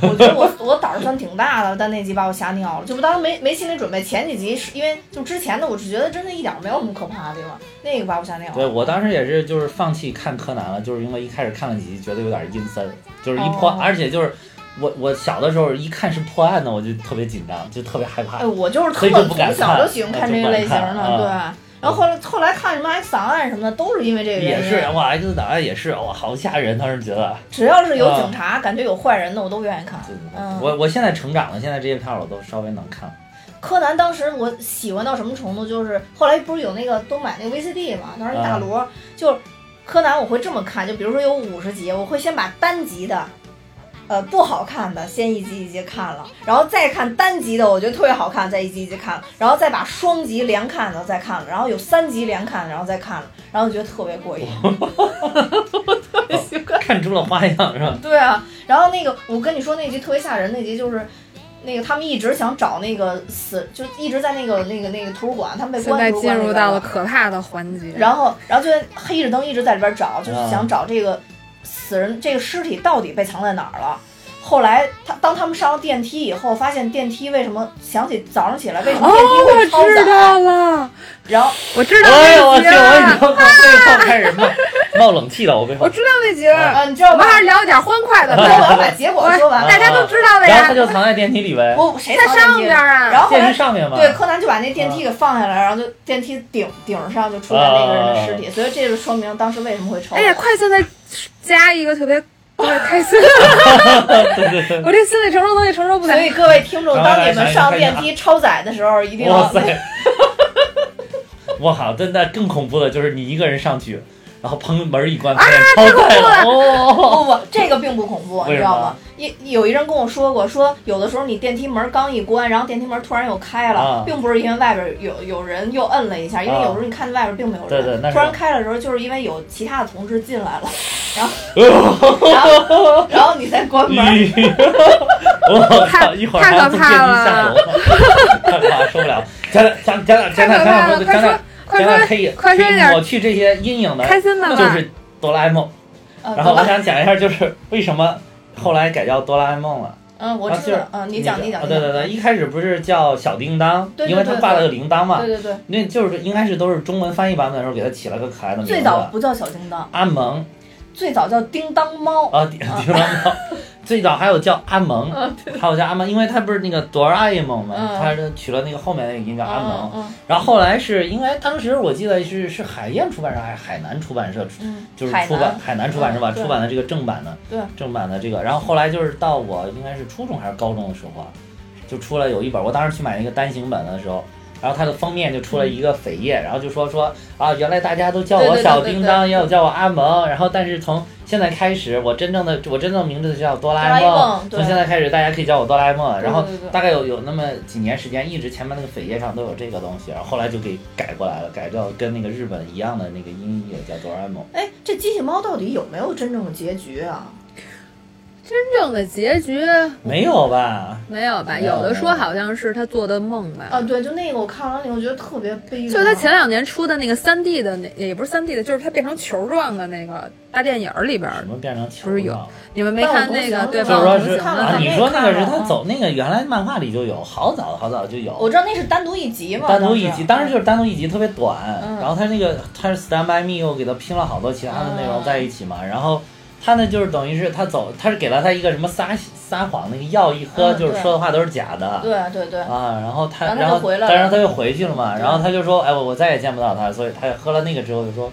S2: 都，我觉得我我胆儿算挺大的，但那集把我吓尿了。就不当时没没心理准备，前几集是因为就之前的我只觉得真的一点儿没有什么可怕的地方，那个把我吓尿了。
S1: 对，我当时也是就是放弃看柯南了，就是因为一开始看了几集觉得有点阴森，就是一破，
S2: 哦
S1: 而且就是我我小的时候一看是破案的，我就特别紧张，就特别害怕
S2: 哎，。我就是特
S1: 就不敢
S2: 小就喜欢看这个类型的，对。然后后来后来看什么 X 档案什么的，都是因为这个原因。
S1: 也是，哇，X 档案也是，哇，好吓人，当时觉得。
S2: 只要是有警察，感觉有坏人的，我都愿意看。
S1: 对对对
S2: 嗯，
S1: 我我现在成长了，现在这些片儿我都稍微能看了。
S2: 柯南当时我喜欢到什么程度，就是后来不是有那个都买那个 VCD 嘛，当时一大摞，就柯南我会这么看，就比如说有五十集，我会先把单集的。呃，不好看的先一集一集看了，然后再看单集的，我觉得特别好看，再一集一集看了，然后再把双集连看的再看了，然后有三集连看，然后再看了，然后觉得特别过瘾。特别喜欢
S1: 看出了花样是吧？
S2: 对啊，然后那个我跟你说那集特别吓人，那集就是那个他们一直想找那个死，就一直在那个那个那个图书馆，他们被
S3: 现在
S2: 关
S3: 进入到了可怕的环节。
S2: 然后然后就黑着灯一直在里边找，就是
S1: 啊
S2: 想找这个死人这个尸体到底被藏在哪儿了。后来他当他们上了电梯以后，发现电梯为什么想起早上起来为什么
S3: 哦，
S2: 电梯
S3: 我
S2: 会超载，
S3: 知道了，
S2: 然后
S3: 我知道
S1: 哎呦我去，我以
S3: 了，
S1: 后我背后开始冒冒冷气了，我背后
S3: 我。知道那集了。
S2: 啊，你知道吗
S3: 我们？还是聊点欢快的
S2: 我
S3: 吧，
S2: 要把结果说完。
S3: 大家都知道的呀
S1: 然后他。就藏在电梯里呗，
S2: 不，谁
S3: 在上边啊
S1: 电
S2: 然后后来
S1: 梯上面嘛。
S2: 对，柯南就把那电梯给放下来，然后就电梯顶顶上就出来那个人的尸体，所以这就说明当时为什么会超载。
S3: 哎呀，快现在加一个特别特别开心。我这心理承受能力承受不了
S2: 所。以各位听众，当你们上电梯超载的时候，一定要
S1: 哇塞！我靠，那那更恐怖的就是你一个人上去，然后砰门一关，啊，太恐怖了。哦，
S2: 不不，这个并不恐怖，你知道吗？一有一人跟我说过，说有的时候你电梯门刚一关，然后电梯门突然又开了，
S1: 啊
S2: 并不是因为外边有有人又摁了一下，因为
S1: 啊
S2: 有时候你看外边并没有人，
S1: 对对
S2: 突然开了的时候，就是因为有其他的同志进来了，然后 然后然后你再关门。
S1: 我靠！一会儿还要坐电梯下楼，太可怕，受不了。讲讲讲讲讲讲讲讲讲讲
S3: 快说
S1: 讲可以
S3: 快说一点
S1: 抹去这些阴影的，
S3: 开心的
S1: 就是哆啦 A 梦。
S2: 呃
S1: 然后我想讲一下，就是为什么后来改叫哆啦 A 梦了。
S2: 嗯，我
S1: 啊就是
S2: 知道，嗯，你讲你讲，
S1: 啊对对对，一开始不是叫小叮当，
S2: 对对
S1: 因为他挂了个铃铛嘛。
S2: 对对对，
S1: 那就是应该是都是中文翻译版本的时候给他起了个可爱的名字。
S2: 最早不叫小叮当，
S1: 阿蒙
S2: 最早叫叮当猫。
S1: 啊，叮叮当猫，最早还有叫阿蒙，还有叫阿蒙，因为他不是那个哆啦 A 梦嘛，
S2: 嗯
S1: 他是取了那个后面那个音叫阿蒙。
S2: 嗯
S1: 然后后来是因为当时我记得是是海燕出版社还是海南出版社就是出版
S2: 南
S1: 海南出版社吧，
S2: 嗯
S1: 出版的这个正版的，正版的这个。然后后来就是到我应该是初中还是高中的时候啊，就出来有一本，我当时去买那个单行本的时候。然后它的封面就出了一个扉页，然后就说说啊，原来大家都叫我小叮当，也有叫我阿蒙，然后但是从现在开始，我真正的我真正的名字就叫哆啦 A 梦从现在开始大家可以叫我哆啦 A 梦。
S2: 对
S1: 然后大概有有那么几年时间，一直前面那个扉页上都有这个东西，然后后来就给改过来了，改叫跟那个日本一样的那个音译叫哆啦 A 梦。
S2: 哎，这机器猫到底有没有真正的结局啊？
S3: 真正的结局
S1: 没有吧？
S3: 没有吧？
S1: 有
S3: 有的说好像是他做的梦吧。
S2: 啊，对，就那个我看完了以后觉得特别悲。
S3: 就是他前两年出的那个三 D 的那也不是三 D 的，就是他变成球状的那个大电影里边儿
S1: 什，么变成球
S3: 不是有你们没看那个对
S1: 就是说是
S3: 吧？
S1: 你说那个是他走那个原来漫画里就有，好早好早就有。
S2: 我知道那是单独一集嘛，
S1: 单独一集，当时就是单独一集特别短，
S2: 嗯
S1: 然后他那个他是 Stand by Me 又给他拼了好多其他的内容
S2: 嗯
S1: 在一起嘛，然后他呢就是等于是他走，他是给了他一个什么撒撒谎那个药一喝，
S2: 嗯
S1: 就是说的话都是假的。
S2: 对对对，
S1: 啊，然后他，
S2: 然后
S1: 但是他又回去了嘛，然后他就说，哎，我我再也见不到他，所以他喝了那个之后就说，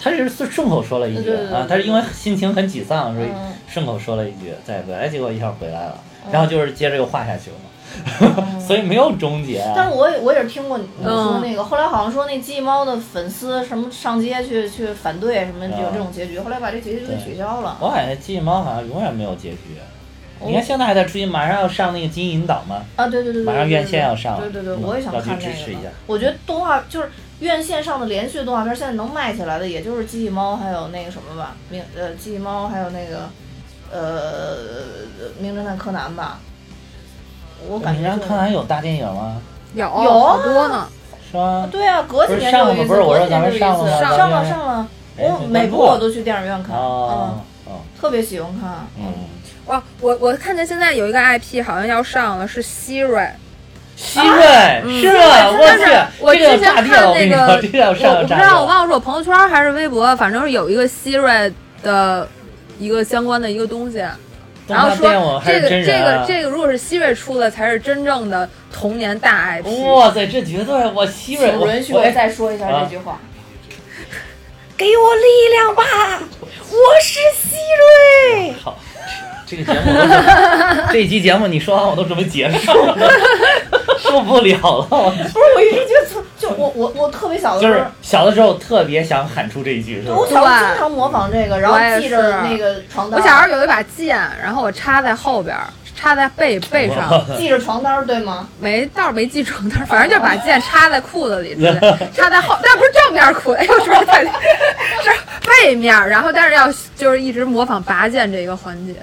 S1: 他是顺顺口说了一句啊，他是因为心情很沮丧，所以
S2: 嗯。
S1: 顺口说了一句再也不来，哎，结果一下回来了，然后就是接着又画下去了嘛，所以没有终结。
S2: 但是我也我也是听过你
S3: 嗯
S2: 说那个，后来好像说那机器猫的粉丝什么上街去去反对什么有这种结局，后来把这结局给取消了。
S1: 我感觉机器猫好像永远没有结局。
S2: 哦
S1: 你看现在还在追，马上要上那个金银岛吗，
S2: 啊，对对对对，
S1: 马上院线要上了
S2: 对对对，
S1: 嗯
S2: 我也想
S1: 去
S2: 看那个
S1: 支持一下。
S2: 我觉得动画就是院线上的连续动画片，现在能卖起来的也就是机器猫，还有那个什么吧，名呃机器猫，还有那个呃名侦探柯南吧。我感
S1: 你让
S2: 觉就
S1: 柯南有大电影吗？
S3: 有
S2: 有啊
S3: 好多呢。
S1: 是吗？
S2: 对啊，隔几年
S1: 上了吗
S2: 就有一次，隔
S1: 不是我说咱们
S2: 几年就有一次，
S1: 上了
S2: 上了上了，
S1: 哎
S2: 我每部我都去电影院看，
S1: 哦
S2: 嗯，
S1: 哦，
S2: 特别喜欢看。
S1: 嗯，
S3: 哇，我我看见现在有一个 IP 好像要上了，是希瑞。
S1: 希瑞是啊，我
S3: 但是我
S1: 去，这
S3: 之前
S1: 个炸裂了，我跟你说，
S3: 看那个，我不知道，我
S1: 裂。
S3: 忘了是我朋友圈还是微博，反正是有一个希瑞的一个相关的一个东西。然后说这个这个？这个如果是希瑞出的，才是真正的童年大 IP。
S1: 哇塞，这绝对我希瑞，我
S2: 请允许我
S1: 我哎
S2: 再说一下
S1: 啊
S2: 这句话。给我力量吧！我是希瑞。
S1: 好，这个节目这一期节目你说完我都准备结束了，受不了了。我
S2: 不是，我一直觉得特，就我我我特别小的时候就是，
S1: 小的时候特别想喊出这一句，是吧？
S2: 我小时候经常模仿这个，然后系着那个床单。
S3: 我小时候有一把剑，然后我插在后边儿，插在背背上，
S2: 系着床单，对吗？
S3: 没倒是没系床单，反正就把剑插在裤子里 插在后，但不是正面裤，哎呦，是不是太 是背面，然后但是要就是一直模仿拔剑这一个环节。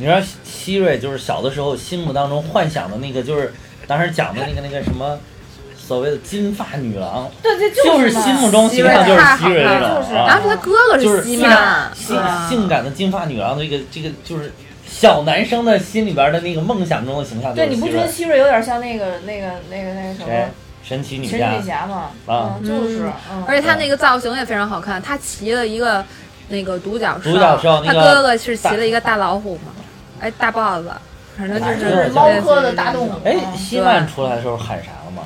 S1: 你说希瑞就是小的时候心目当中幻想的那个，就是当时讲的那个那个什么所谓的金发女郎，
S2: 对对，
S1: 就是
S2: 嘛
S1: 心目中形象就是希瑞这种
S2: 就是
S1: 啊
S3: 然后他哥哥
S1: 就是
S3: 希
S1: 性
S3: 曼，
S1: 性性感的金发女郎的这个这个就是小男生的心里边的那个梦想中的形象
S2: 对，你不觉得希瑞有点像那个那个那个那个什
S1: 谁
S2: 么
S1: 神奇女
S2: 神
S1: 侠
S2: 奇女侠嘛？
S1: 啊
S2: 嗯，就是，嗯
S3: 而且他那个造型也非常好看，他骑了一个那个独角兽，
S1: 独角兽那
S3: 他哥哥是骑了一个大老虎嘛，哎，大豹子，反正就
S1: 啊
S3: 是
S1: 就是
S2: 猫科的大动物。
S1: 哎，
S2: 嗯
S1: 希曼出来的时候喊啥了吗？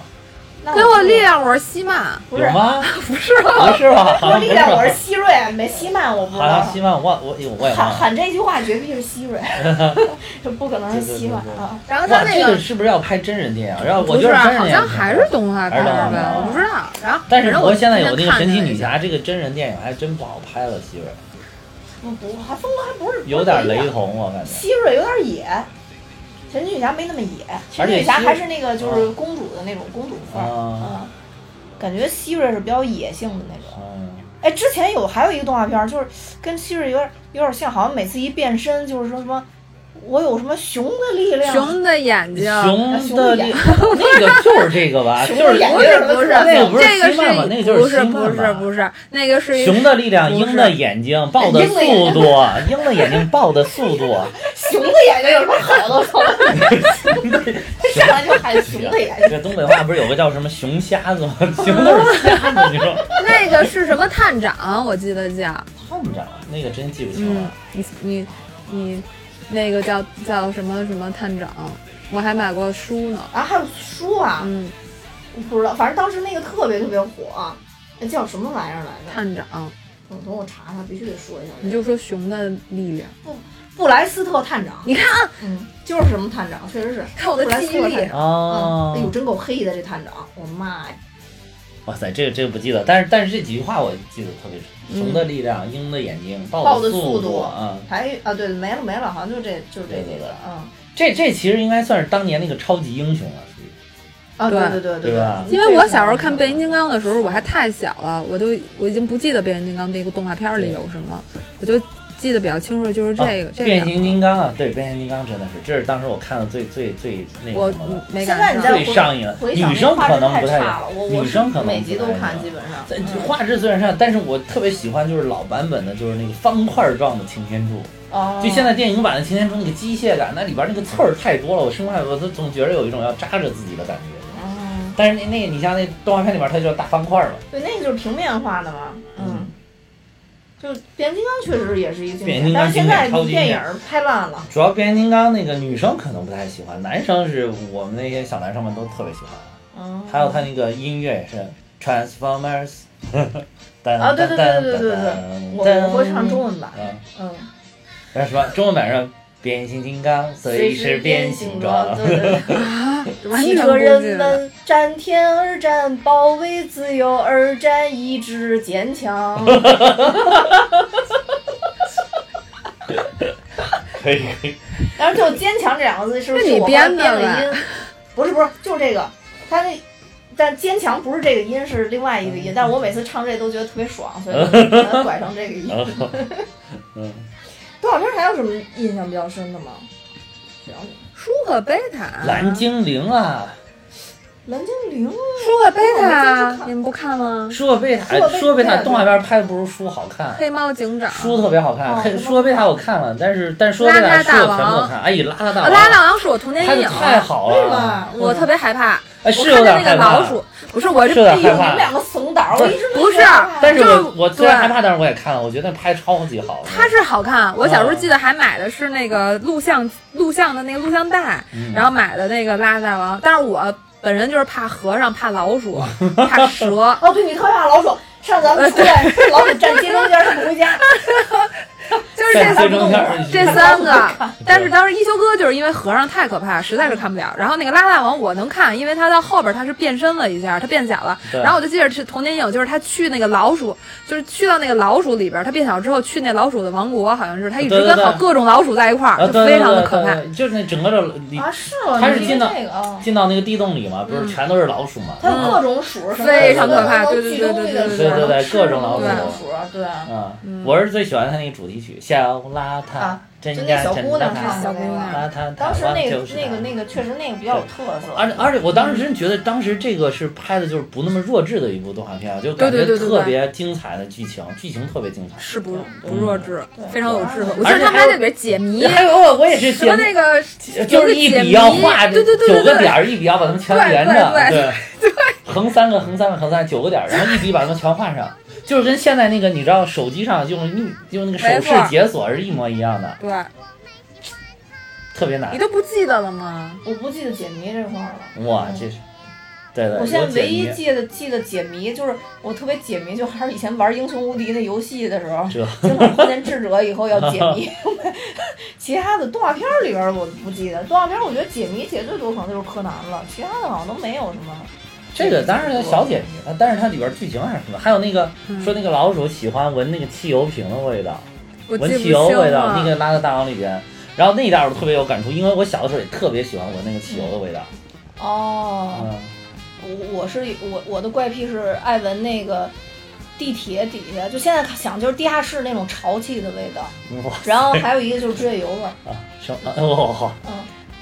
S3: 给我力量，我是西曼，
S2: 不是
S1: 有吗？不是吧？不是吧？好像不是
S2: 我力量，我是。希瑞，没希曼，我不知
S1: 好像
S2: 道。
S1: 希曼，我我我我也忘
S2: 喊
S1: 了。
S2: 喊这句话绝逼是希瑞，这不可能是希曼啊！
S3: 然后他那个
S1: 是不是要拍真人电影？然后我觉得
S3: 好
S1: 电影挺好
S3: 像还是动画片
S1: 还是动画
S3: 儿吧，我不知道。然后，
S1: 但是
S3: 我
S1: 现在有那个神奇女侠这个真人电影还真不好拍了，希瑞
S2: 不不，还风格还不是
S1: 有点雷。同，我感觉。
S2: 希瑞有点野，神奇女侠没那么野，神奇女侠还是那个就是公主的那种公主范儿，感觉希瑞是比较野性的那种。
S1: 嗯，
S2: 哎，之前有还有一个动画片儿，就是跟希瑞有点有点像，好像每次一变身就是说什么，我有什么熊的力量，
S3: 熊的眼睛，
S1: 熊的力，那个就是这个吧，
S2: 熊
S1: 就是
S2: 的眼
S3: 不是不是，
S1: 那个不是
S3: 这个
S1: 希曼吗那个
S3: 是
S1: 就是
S3: 不是不是不是那个是
S1: 熊的力量，鹰的眼睛，豹的速度，鹰的眼睛，豹的速度，
S2: 熊的眼睛有什么好的？我操！上来就喊熊的眼睛。
S1: 这东北话不是有个叫什么熊瞎子吗？熊都是瞎子，你说？
S3: 那个是什么探长？我记得叫，
S1: 探长那个真记不清
S3: 嗯
S1: 了。，
S3: 你你你那个叫叫什么什么探长？我还买过书呢。
S2: 啊，还有书啊，
S3: 嗯，
S2: 不知道，反正当时那个特别特别火，那叫什么玩意儿来着？
S3: 探长，
S2: 等等我查查，必须得说一下。
S3: 你就说熊的力量。
S2: 布莱斯特探长，
S3: 你看啊，
S2: 嗯，就是什么探长，确实是
S3: 看我的
S2: 布莱斯
S3: 记忆力
S2: 特探长。
S1: 哦
S2: 嗯，哎呦，真够黑的这探长，我妈呀！
S1: 哇塞，这个这个不记得，但是但是这几句话我记得特别
S3: 嗯
S1: 深。熊的力量，鹰的眼睛，
S2: 豹
S1: 豹
S2: 的速度
S1: 速啊。
S2: 还啊，对，没了没了，好像就这就这几个，嗯，
S1: 这这其实应该算是当年那个超级英雄了，属于。
S2: 啊，
S3: 对
S2: 对对对
S1: 对吧
S3: 因为我小时候看变形金刚的时候，我还太小了，我都我已经不记得变形金刚那个动画片里有什么，我就记得比较清楚，就是这个、
S1: 啊
S3: 这。
S1: 变形金刚啊，对，变形金刚真的是，这是当时我看的最最最那个什么的。
S3: 没
S2: 现在。
S1: 最上瘾了女生可能不太
S2: 太差了，我我是
S1: 女生可能
S2: 每集都看，基本上。嗯
S1: 画质虽然上，但是我特别喜欢就是老版本的，就是那个方块状的擎天柱。
S2: 哦，
S1: 就现在电影版的擎天柱那个机械感，那里边那个刺儿太多了，我生怕我都总觉得有一种要扎着自己的感觉。
S2: 嗯，
S1: 但是那那个你像那动画片里边，它就是大方块嘛。
S2: 对，那个就是平面化的嘛，嗯。就变形金刚确实也是一个经典，
S1: 变形金刚
S2: 但是现在电影儿拍烂了。
S1: 主要变形金刚那个女生可能不太喜欢，男生是我们那些小男生们都特别喜欢。
S2: 嗯，
S1: 还有他那个音乐也是 Transformers，噔
S2: 啊，对对对对对对对，我我会唱中文版，
S1: 嗯，
S2: 嗯，
S1: 什么中文版上变形金刚随时变形状。
S3: 啊，
S2: 几个人。们战天而战，保卫自由而战，意志坚强。
S1: 可以可以，
S2: 但是就“坚强”这两个字是不
S3: 是
S2: 我
S3: 编的
S2: 编的音？不是不是，就是这个，他那。但坚强不是这个音，是另外一个音。但我每次唱这都觉得特别爽，所以就把它 拐成这个音。
S1: 嗯，
S2: 动画片还有什么印象比较深的吗？
S3: 舒克贝塔，
S1: 蓝精灵啊，
S2: 蓝精灵，
S3: 舒克贝塔你们不看吗？
S1: 舒克贝塔，
S2: 舒克贝塔。
S1: 动画片拍的不如书好看。
S3: 黑猫警长，
S1: 书特别好看，
S2: 哦
S1: 黑舒克贝塔我看了，但是但是舒克贝塔书我全部都看。哎呀，邋遢大
S3: 啊，
S1: 王，
S3: 拉大王是我童年阴影，
S1: 太好了，
S3: 我特别害怕。
S1: 哎是
S3: 我看见那
S1: 有点害怕。
S3: 个老鼠，不是我
S1: 是
S3: 这
S2: 哎呦，
S1: 有点害怕。
S2: 你们。两个怂胆儿，我一直
S3: 但是
S1: 但是我我虽然害怕，但是我也看了，我觉得拍超级好。
S3: 它是好看，我小时候记得还买的是那个录像录像的那个录像带，
S1: 嗯
S3: 然后买的那个拉大王，但是我本人就是怕和尚、怕老鼠、怕蛇，
S2: 哦，对你特别怕老鼠。上次咱们出来，老鼠站街中间，他不回家。
S3: 就是这
S1: 三个
S3: 这三个。但是当时一休哥就是因为和尚太可怕，实在是看不了。然后那个拉大王我能看，因为他到后边他是变身了一下，他变小了。然后我就记得是童年阴影，就是他去那个老鼠，就是去到那个老鼠里边，他变小之后去那老鼠的王国，好像是他一直跟好各种老鼠在一块
S1: 啊，
S3: 儿，就非常的可怕。
S1: 就是那整个的里
S2: 啊，是吗？
S1: 他是进到进到那个地洞里嘛，不是全都是老鼠嘛？
S2: 他有各种鼠，
S3: 非常可怕
S2: 能
S3: 对对对对对
S1: 对对对各种老
S3: 鼠，
S2: 对。
S1: 嗯，我是最喜欢他那个主题曲，《小邋遢
S2: 啊，
S1: 真
S2: 就那小姑娘
S1: 遢
S2: 唱的那个。
S1: 邋遢，
S2: 当时那个那个那个确实那个比较有特色，
S1: 而且而且，我当时真觉得当时这个是拍的就是不那么弱智的一部动画片，就感觉特别精彩的剧情，剧情特别精彩。
S3: 是不不弱智
S2: 对，
S3: 非常有智慧。我
S1: 而且
S3: 他们在里边解谜，
S1: 还有我我也是
S3: 什么那个
S1: 就是一笔要画
S3: 对对对对对
S1: 九个点儿，一笔要把它们全连着，
S3: 对对
S1: 横三个横三个横三九个点儿，然后一笔把它们全画上，就是跟现在那个你知道手机上用用用那个手势解锁是一模一样的，
S3: 对，
S1: 特别难
S3: 你。都不记得了吗？
S2: 我不记得解谜这块儿了。
S1: 哇，这是，对对，
S2: 我现在唯一记得记得解谜，就是我特别解谜，就还是以前玩英雄无敌那游戏的时候，
S1: 这
S2: 经常碰见智者以后要解谜。其他的动画片儿里边儿我不记得，动画片儿我觉得解谜解最多可能就是柯南了，其他的好像都没有什么。
S1: 这个当然是小解谜，但是它里边剧情还是什么，还有那个
S3: 嗯
S1: 说那个老鼠喜欢闻那个汽油瓶的味道，闻汽油味道，
S3: 了。
S1: 那个拉到大王里边。然后那一段我特别有感触，因为我小的时候也特别喜欢闻那个汽油的味道。
S2: 哦，
S1: 嗯，
S2: 我我是我我的怪癖是爱闻那个地铁底下，就现在想就是地下室那种潮气的味道，
S1: 哇
S2: 然后还有一个就是指甲油味儿，
S1: 啊，什么？哦，
S2: 嗯，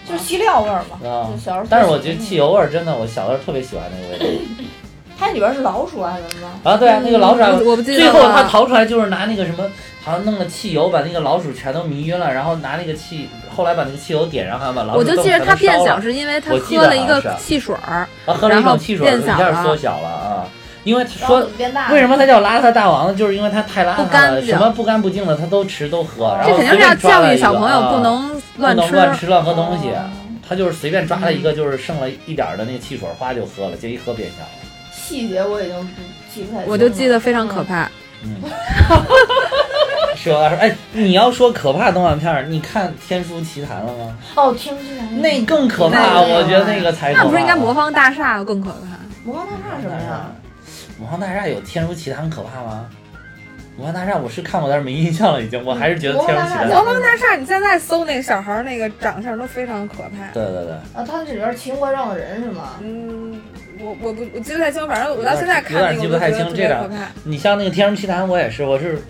S2: 就是吸料味儿嘛。
S1: 啊
S2: 就小时候。
S1: 但是我觉得汽油味儿真的，我小的时候特别喜欢那个味道。
S2: 它里边是老鼠还是什么？
S1: 啊，对啊，那个老鼠啊，
S3: 我我不记得
S1: 最后他逃出来就是拿那个什么，好像弄了汽油把那个老鼠全都迷晕了，然后拿那个汽，后来把那个汽油点上，好像把老鼠
S3: 我就记得
S1: 全
S3: 他变小是因为他喝了一个汽水儿，
S1: 啊，喝了一
S3: 然后
S1: 种汽水，一
S3: 变小了
S1: 下缩小了啊。因为说。为什么他叫邋遢大王呢？就是因为他太邋遢了，
S3: 干净
S1: 什么不干不净的他都吃都喝，然后
S3: 这肯定是要
S1: 随便抓
S3: 教
S1: 了一个
S3: 育小朋友
S1: 啊
S3: 不能乱吃。
S1: 能乱吃乱喝东西。
S2: 哦
S1: 他就是随便抓了一个，就是剩了一点儿的那个汽水，哗就喝了，就一喝变小了。
S2: 细节我已经不记不太清了。
S3: 我就记得非常可
S2: 嗯。
S3: 怕。
S1: 嗯，是有点说，哎，你要说可怕动画片儿，你看《天书奇谭》了吗？
S2: 哦，天之蓝
S1: 那更可怕，
S2: 那个
S1: 我觉得那个才可怕。
S3: 那不是应该魔方大厦更可怕？
S2: 魔方大厦什么呀？
S1: 魔方大厦有《天如奇谭》可怕吗？魔方大厦我是看过，但是没印象了，已经。我还是觉得《天如奇谭》
S2: 魔
S3: 魔方大厦，你现在搜那个小孩儿那个长相都非常可怕。
S1: 对对对，
S2: 啊，他这里边奇形怪状的人是吗？
S3: 嗯，我我不我记不太清，反正我到现在看那个
S1: 有点记不太
S3: 我就觉得特
S1: 清这两
S3: 别可怕。
S1: 你像那个《天如奇谭》，我也是，我是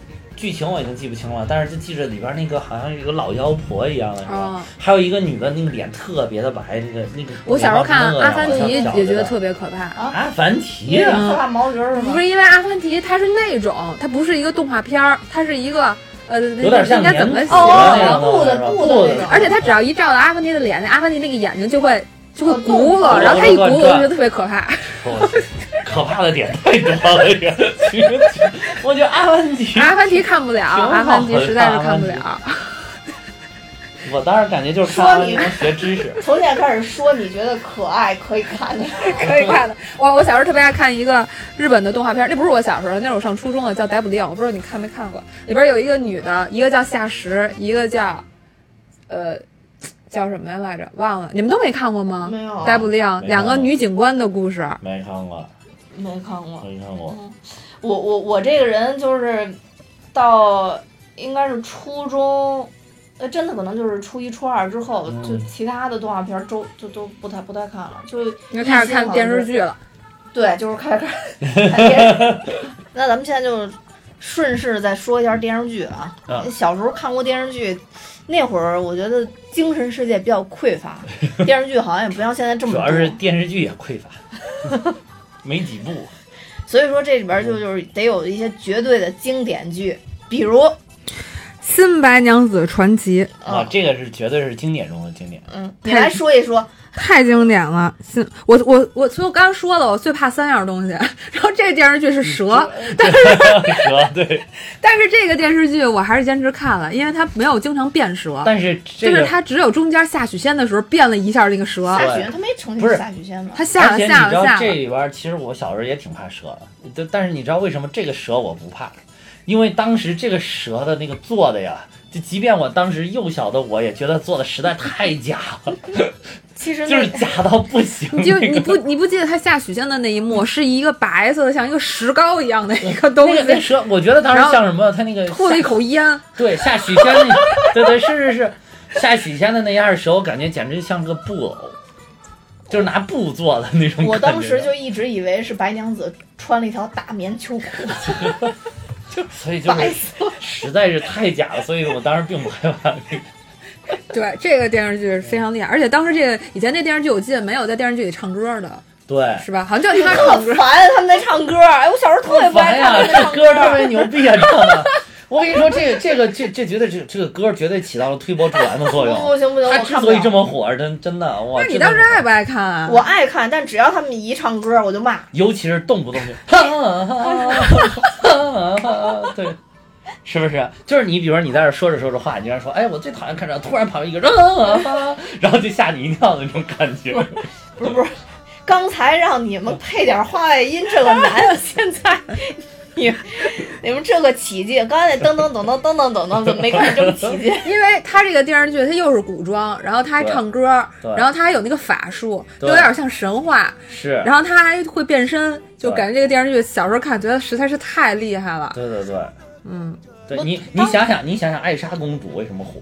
S1: 剧情我已经记不清了，但是就记着里边那个好像有一个老妖婆一样的，是吧？
S3: 哦
S1: 还有一个女的，那个脸特别的白，那个那个。
S3: 我小时候看《阿凡提》也觉得。特别可怕。
S1: 阿凡提啊，
S2: 可怕毛驴儿是吗？
S3: 不是因为阿凡提，它是那种，它不是一个动画片儿，它是一个呃，
S1: 有点像
S3: 应该怎么写？
S1: 年哦
S2: 布的布的那种
S3: 而且他只要一照到阿凡提的脸，那阿凡提那个眼睛就会就会
S2: 哦
S3: 鼓了，然后他一鼓，我就觉得特别可怕。
S1: 我可怕的点太多了，这个。我觉得阿凡提，
S3: 阿凡提看不了，阿凡提实在是看不了。
S1: 我当时感觉就是看阿凡提能学知识。
S2: 从现在开始说，你觉得可爱可以看的。
S3: 可以看的。我我小时候特别爱看一个日本的动画片，那不是我小时候，那是我上初中的，叫《逮捕令》，我不知道你看没看过。里边有一个女的，一个叫夏实，一个叫呃叫什么呀来着？忘了，你们都没看过吗？
S2: 没有
S3: 逮捕令，两个女警官的故事。
S1: 没看过，
S2: 没看过。
S1: 没看过。
S2: 我我我这个人就是到应该是初中，呃，真的可能就是初一初二之后，
S1: 嗯
S2: 就其他的动画片儿都就都不太不太看了，就
S3: 开始看电视剧了，
S2: 对，就是开始看 电视。那咱们现在就顺势再说一下电视剧啊。
S1: 啊
S2: 小时候看过电视剧，那会儿我觉得精神世界比较匮乏，电视剧好像也不像现在这么。
S1: 主要是电视剧也匮乏，没几部。
S2: 所以说这里边就就是得有一些绝对的经典剧，比如，《
S3: 新白娘子传奇》
S1: 啊
S2: 嗯，
S1: 这个是绝对是经典中的经典。
S2: 嗯，你来说一说。
S3: 太经典了。新我我我，所以我刚刚说了，我最怕三样东西，然后这个电视剧是 蛇，但是
S1: 蛇对，
S3: 但是这个电视剧我还是坚持看了，因为它没有经常变蛇。
S1: 但是这个
S3: 就是它只有中间下许仙的时候变了一下那个蛇，
S2: 下许仙，他没呈
S1: 不是
S2: 现下许仙吗？
S3: 它下了
S1: 而且你知道
S3: 下了下了。
S1: 这里边，其实我小时候也挺怕蛇的，但但是你知道为什么这个蛇我不怕？因为当时这个蛇的那个做的呀，就即便我当时幼小的我也觉得做的实在太假了，
S2: 其实
S1: 就是假到不行。
S3: 你就你不你不记得他下许仙的那一幕是一个白色的像一个石膏一样的一个东
S1: 那个那
S3: 西，
S1: 蛇，我觉得当时像什么？他那个
S3: 吐了一口烟，
S1: 对下许仙那，对对是是是，下许仙的那样蛇，我感觉简直像个布偶，就是拿布做的那种。
S2: 我当时就一直以为是白娘子穿了一条大棉秋裤，
S1: 所以就是
S2: 白色。
S1: 实在是太假了，所以我当时并不害怕这个。
S3: 对，这个电视剧是非常厉害，而且当时这个以前那电视剧，我记得没有在电视剧里唱歌的，
S1: 对，
S3: 是吧？好像就他
S2: 特
S3: 唱歌。
S2: 烦他们在唱歌，哎，我小时候特别不爱他们
S1: 这
S2: 唱
S1: 歌特别牛逼啊，唱的。我跟你说，这个这个这这绝对这这个歌绝对起到了推波助澜的作用。
S2: 不 行不行，
S1: 他之所以这么火，真真的哇！
S3: 那你当时爱不爱看啊？
S2: 我爱看，但只要他们一唱歌，我就骂。
S1: 尤其是动不动就，对，是不是？就是你，比如说你在这说着说着话，你竟然说，哎，我最讨厌看这，突然旁边一个 然后就吓你一跳的那种感觉。
S2: 不是不是，刚才让你们配点话外音，这个难，现在你你们这个奇迹，刚才那噔噔噔噔噔噔噔噔，怎么没看见这么奇迹？
S3: 因为他这个电视剧，他又是古装，然后他还唱歌，然后他还有那个法术，
S1: 就
S3: 有点像神话，
S1: 是，
S3: 然后他还会变身，就感觉这个电视剧小时候看觉得实在是太厉害了。
S1: 对对对，
S3: 嗯，
S1: 对你你想想，你想想，艾莎公主为什么火？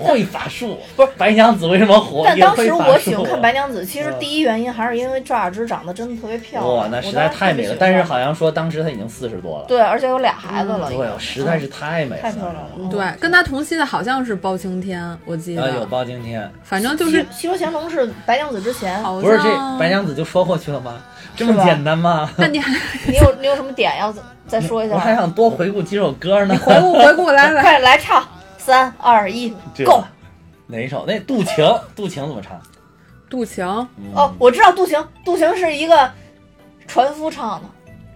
S1: 会法术，
S2: 不是
S1: 白娘子为什么火？
S2: 但当时我喜欢看白娘子，其实
S1: 嗯
S2: 第一原因还是因为赵雅芝长得真的特别漂亮。
S1: 哇，那实在太美了。但是好像说当时她已经四十多了，
S2: 对，而且有俩孩子了，
S1: 对，实在是太美了，
S2: 太漂亮了。嗯
S3: 对，跟她同期的好像是包青天，我记
S1: 啊，有
S3: 得，
S1: 包青天，
S3: 反正就是
S2: 西西游降龙是白娘子之前，
S3: 好
S1: 不是这白娘子就说过去了吗？这么简单吗？
S3: 那你还
S2: 你有你有什么点要再再说一下
S1: 我还？想多回顾几首歌呢。
S3: 回顾回顾来来，
S2: 快来唱，三二一
S1: 这
S2: ，Go！
S1: 哪一首？那渡情，渡情怎么唱？
S3: 杜晴，
S1: 嗯
S2: 哦，，我知道渡情，渡情是一个船夫唱的。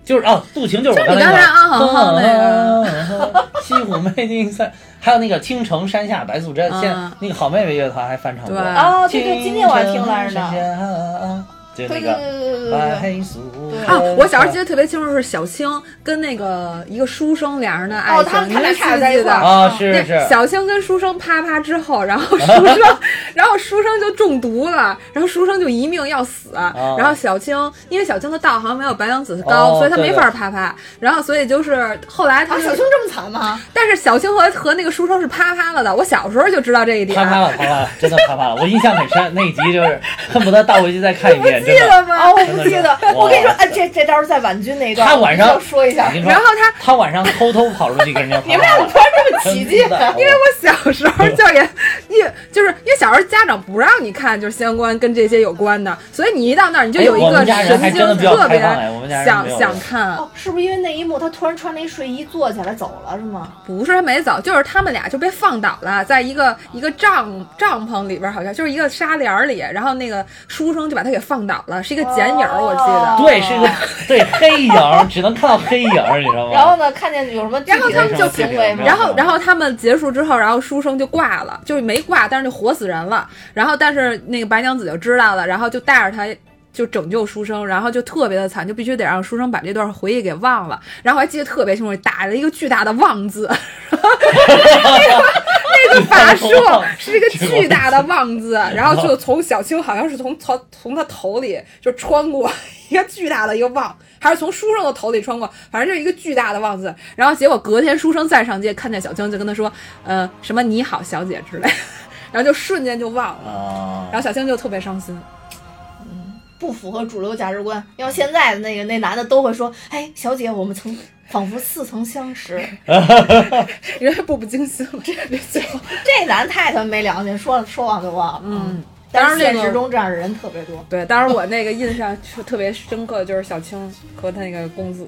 S1: 就是哦，渡情就是我
S3: 就是你
S1: 刚才
S3: 那
S1: 个 西湖美景三，还有那个青城山下白素贞，
S3: 嗯
S1: 现那个好妹妹乐团还翻唱过。
S3: 对
S2: 哦对对今天我还听来着呢
S1: 就那个
S2: 对对对对对。对对。
S1: 白素贞
S3: 啊，我小时候记得特别清楚是小青跟那个一个书生俩人的爱情，
S2: 哦他们他俩
S3: 你们记不记得？
S1: 啊，是
S3: 那
S1: 是，
S3: 小青跟书生啪啪之后，然后书生，然后书生就中毒了，然后书生就一命要死，然后小青因为小青的道好像没有白娘子高，
S1: 哦
S3: 所以他没
S1: 对
S3: 法啪啪，然后所以就是后来他
S2: 啊，小青这么惨吗？
S3: 但是小青和和那个书生是啪啪了的，我小时候就知道这一点，
S1: 啪啪了，啪啪了，真的啪啪了，我印象很深，那一集就是恨不得倒回去再看一遍，
S3: 记。得吗？
S2: 啊，我不记得我跟你说，哎，这这到时候在婉君那一段，
S1: 他晚上
S2: 要说一下
S3: 然后他
S1: 他晚上偷偷跑出去跟人家
S2: 你们俩怎么突然这么起劲？
S3: 因为我小时候就也一就是因为小时候家长不让你看就是相关跟这些有关的，所以你一到那儿你就有一个神经特别想想看。
S2: 哦，是不是因为那一幕他突然穿了一睡衣坐起来走了是吗？
S3: 不是他没走，就是他们俩就被放倒了，在一个一个帐帐篷里边，好像就是一个纱帘儿里，然后那个书生就把他给放倒了，是一个剪影儿，我记得。
S1: 对，是一个 对黑影儿，只能看到黑影儿，你知道吗？
S2: 然后呢，看见有什么具
S3: 然后他们就
S2: 行为吗？
S3: 然后，然后他们结束之后，然后书生就挂了，就是没挂，但是就活死人了。然后，但是那个白娘子就知道了，然后就带着他就拯救书生，然后就特别的惨，就必须得让书生把这段回忆给忘了。然后还记得特别清楚，打了一个巨大的“忘”字，那 个法术是一个巨大的“忘”字，然后就从小青好像是从从从他头里就穿过一个巨大的一个“忘”。还是从书生的头里穿过，反正就是一个巨大的“忘”字。然后结果隔天书生再上街，看见小青就跟他说：“呃，什么你好，小姐之类。”然后就瞬间就忘了，然后小青就特别伤心。
S2: 嗯不符合主流价值观。要现在的那个那男的都会说：“哎，小姐，我们曾仿佛似曾相识。
S3: 人家步步惊心了，这 这最后，”
S2: 这男太他妈没良心，说说忘就忘了。
S3: 嗯，
S2: 但是现
S3: 当然现
S2: 实中这样的人特别多。
S3: 对，当然我那个印象特特别深刻的就是小青和他那个公子，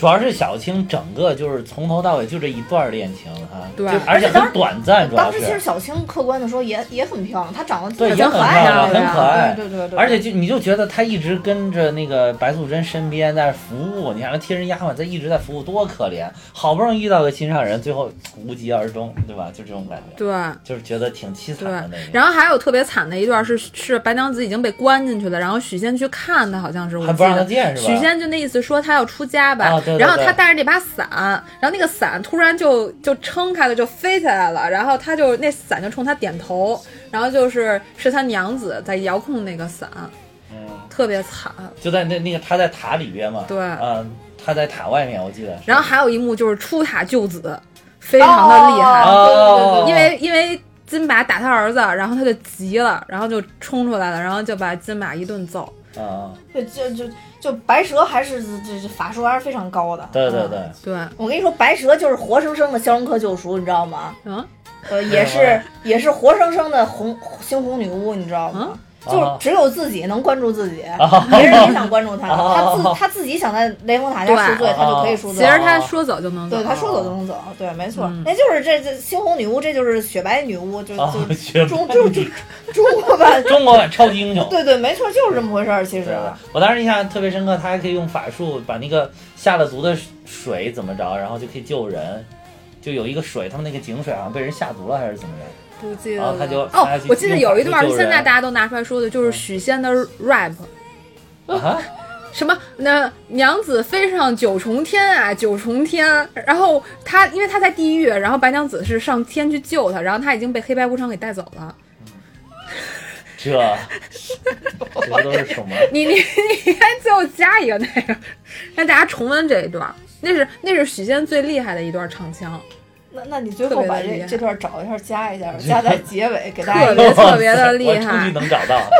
S1: 主要是小青整个就是从头到尾就这一段恋情哈，
S3: 对
S1: 就而且很短暂，主要
S2: 当时其实。小青客观的说也也很漂亮，她长得
S1: 对，
S2: 特
S1: 也很
S2: 爱
S1: 亮，
S2: 啊，
S1: 很可爱。
S2: 对对对对，
S1: 而且就你就觉得她一直跟着那个白素贞身边在服务，你看她贴身丫鬟，在一直在服务，多可怜！好不容易遇到个心上人，最后无疾而终，对吧？就这种感觉，
S3: 对。
S1: 就是觉得挺凄惨的那种。，
S3: 然后还有特别惨的一段是是白娘子已经被关进去了，然后许仙去看她，好像是我记
S1: 还不让他
S3: 得。
S1: 见是吧？
S3: 许仙就那意思说她要出家吧，
S1: 啊对对
S3: 然后他带着那把伞，然后那个伞突然就就撑开了，就飞起来了，然后他就那伞就冲他点头，然后就是是他娘子在遥控那个伞，
S1: 嗯，
S3: 特别惨。
S1: 就在那那个他在塔里边嘛，
S3: 对
S1: 嗯，他在塔外面，我记得。
S3: 然后还有一幕就是出塔救子，非常的厉害，
S1: 哦
S3: 因为因为金马打他儿子，然后他就急了，然后就冲出来了，然后就把金马一顿揍。
S1: 啊，
S2: 就就就就白蛇还是这这法术还是非常高的。嗯
S1: 对对对，
S3: 对，
S2: 我跟你说，白蛇就是活生生的《肖申克救赎》，你知道吗？
S3: 嗯，
S2: 呃，也是也是活生生的红猩红女巫，你知道吗？就只有自己能关注自己，
S1: 啊
S2: 别人也想关注他，
S1: 啊
S2: 他自他自己想在雷峰塔下赎罪，他就可以赎罪。
S3: 其实他说走就能走，
S2: 对，他说走就能走，对，没错，
S3: 嗯
S2: 那就是这这猩红女巫，这就是雪白女巫，就
S1: 啊
S2: 就
S1: 学
S2: 中就中中国版，
S1: 中国版超级英雄。
S2: 对对，没错，就是这么回事儿。其实，
S1: 我当时印象特别深刻，他还可以用法术把那个下了毒的水怎么着，然后就可以救人。就有一个水，他们那个井水好像被人下毒了还是怎么着？
S3: 不记得了。
S1: 他就
S3: 哦，我记得有一段现在大家都拿出来说的，就是许仙的 rap，
S1: 啊，
S3: 什么那娘子飞上九重天啊，九重天。然后他因为他在地狱，然后白娘子是上天去救他，然后他已经被黑白无常给带走了。
S1: 这 这都是什么？
S3: 你你你还最后加一个那个，让大家重温这一段。那是那是许仙最厉害的一段唱腔，
S2: 那那你最后把这这段找一下，加一下，加在结尾，给大家
S3: 特
S2: 一个
S3: 别特别的厉害
S1: 去能找到。